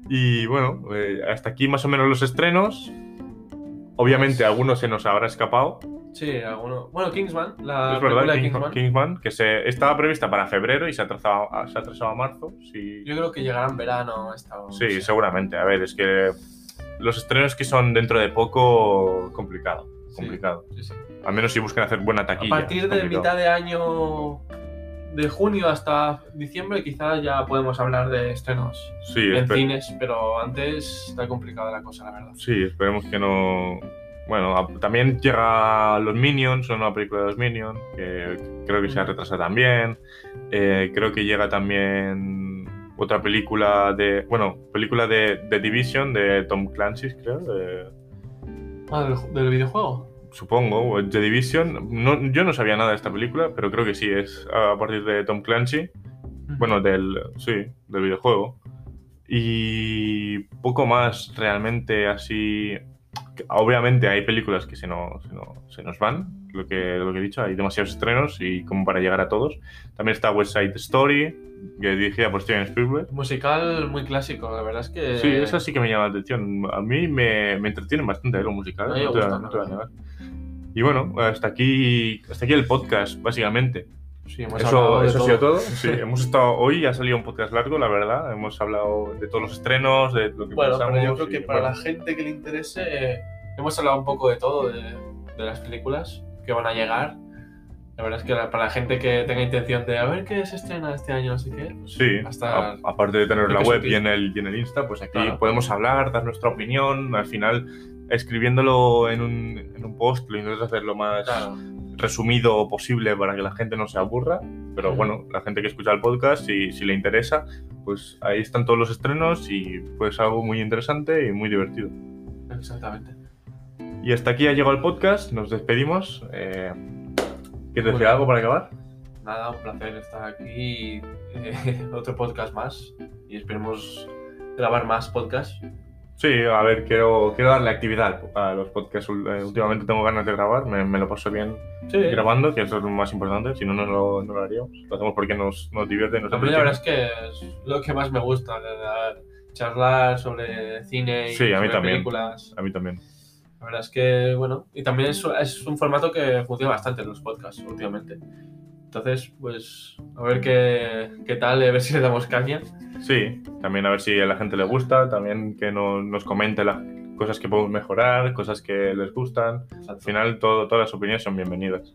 Y bueno, eh, hasta aquí más o menos los estrenos. Obviamente, algunos se nos habrá escapado. Sí, alguno. Bueno, Kingsman, la es verdad, Kingsman, que se, estaba prevista para febrero y se ha atrasado a, se ha atrasado a marzo. Sí, Yo creo que llegará en verano esta. o- sí, seguramente. A ver, es que los estrenos que son dentro de poco, complicado. Complicado. sí, sí. Al menos si buscan hacer buena A taquilla. partir es de mitad de año, de junio hasta diciembre, quizás ya podemos hablar de estrenos Sí, en cines, pero antes está complicada la cosa, la verdad. sí, esperemos que no. Bueno, a- también llega Los Minions, una película de los Minions, que creo que se ha retrasado también. Eh, creo que llega también otra película de. Bueno, película de, de Division de Tom Clancy, creo. de- Ah, ¿del, del videojuego? supongo, The Division. No, yo no sabía nada de esta película, pero creo que sí, es a partir de Tom Clancy. Bueno, del. Sí, del videojuego. Y poco más realmente así. Obviamente hay películas que se nos, se nos, se nos van, lo que, lo que he dicho, hay demasiados estrenos y como para llegar a todos. También está West Side Story, que dirigida por Steven Spielberg. Musical muy clásico, la verdad es que. Sí, esa sí que me llama la atención. A mí me, me entretienen bastante los musicales. No te, gustan, no la. Y bueno, hasta aquí, hasta aquí el podcast, básicamente. Sí, hemos Eso, eso ha sido todo. Sí, hemos estado hoy, ha salido un podcast largo, la verdad. Hemos hablado de todos los estrenos, de lo que Bueno, pero pensamos yo creo y, que para bueno, la gente que le interese, eh, hemos hablado un poco de todo, de, de las películas que van a llegar. La verdad es que la- para la gente que tenga intención de a ver qué se estrena este año, no sé qué. Sí, hasta- a- aparte de tener la que web y en, el, y en el Insta, pues aquí Claro. podemos hablar, dar nuestra opinión. Al final, escribiéndolo en un, en un post, lo intentas hacer lo más Claro. resumido posible para que la gente no se aburra. Pero bueno, la gente que escucha el podcast, si, si le interesa, pues ahí están todos los estrenos y pues algo muy interesante y muy divertido. Exactamente. Y hasta aquí ha llegado el podcast, nos despedimos. Eh, ¿Quieres decir algo para acabar? Nada, un placer estar aquí. eh, otro podcast más. Y esperemos grabar más podcasts. Sí, a ver, quiero, quiero darle actividad a los podcasts. Eh, Últimamente tengo ganas de grabar, me, me lo paso bien Sí. grabando, que eso es lo más importante, si no, no lo, no lo haríamos. Lo hacemos porque nos, nos divierte nos la verdad es que es lo que más me gusta, charlar sobre cine y Sí, a mí sobre también. películas. A mí también. La verdad es que, bueno, y también es, es un formato que funciona bastante en los podcasts últimamente. Entonces, pues, a ver qué, qué tal, a ver si le damos caña. Sí, también a ver si a la gente le gusta, también que no- nos comente las cosas que podemos mejorar, cosas que les gustan. Al final, todo, todas las opiniones son bienvenidas.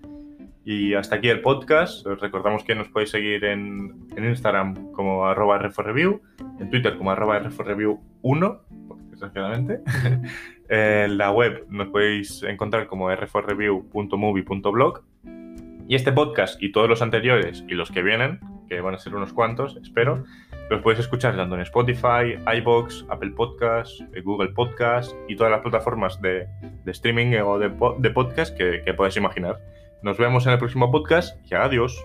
Y hasta aquí el podcast. Os recordamos que nos podéis seguir en, en Instagram como arroba review, en Twitter como arroba review1, desgraciadamente. en la web nos podéis encontrar como review.movie.blog. Y este podcast y todos los anteriores y los que vienen, que van a ser unos cuantos, espero, los podéis escuchar tanto en Spotify, iBox, Apple Podcasts, eh, Google Podcasts y todas las plataformas de, streaming o de, po- de podcast que, que podáis imaginar. Nos vemos en el próximo podcast y adiós.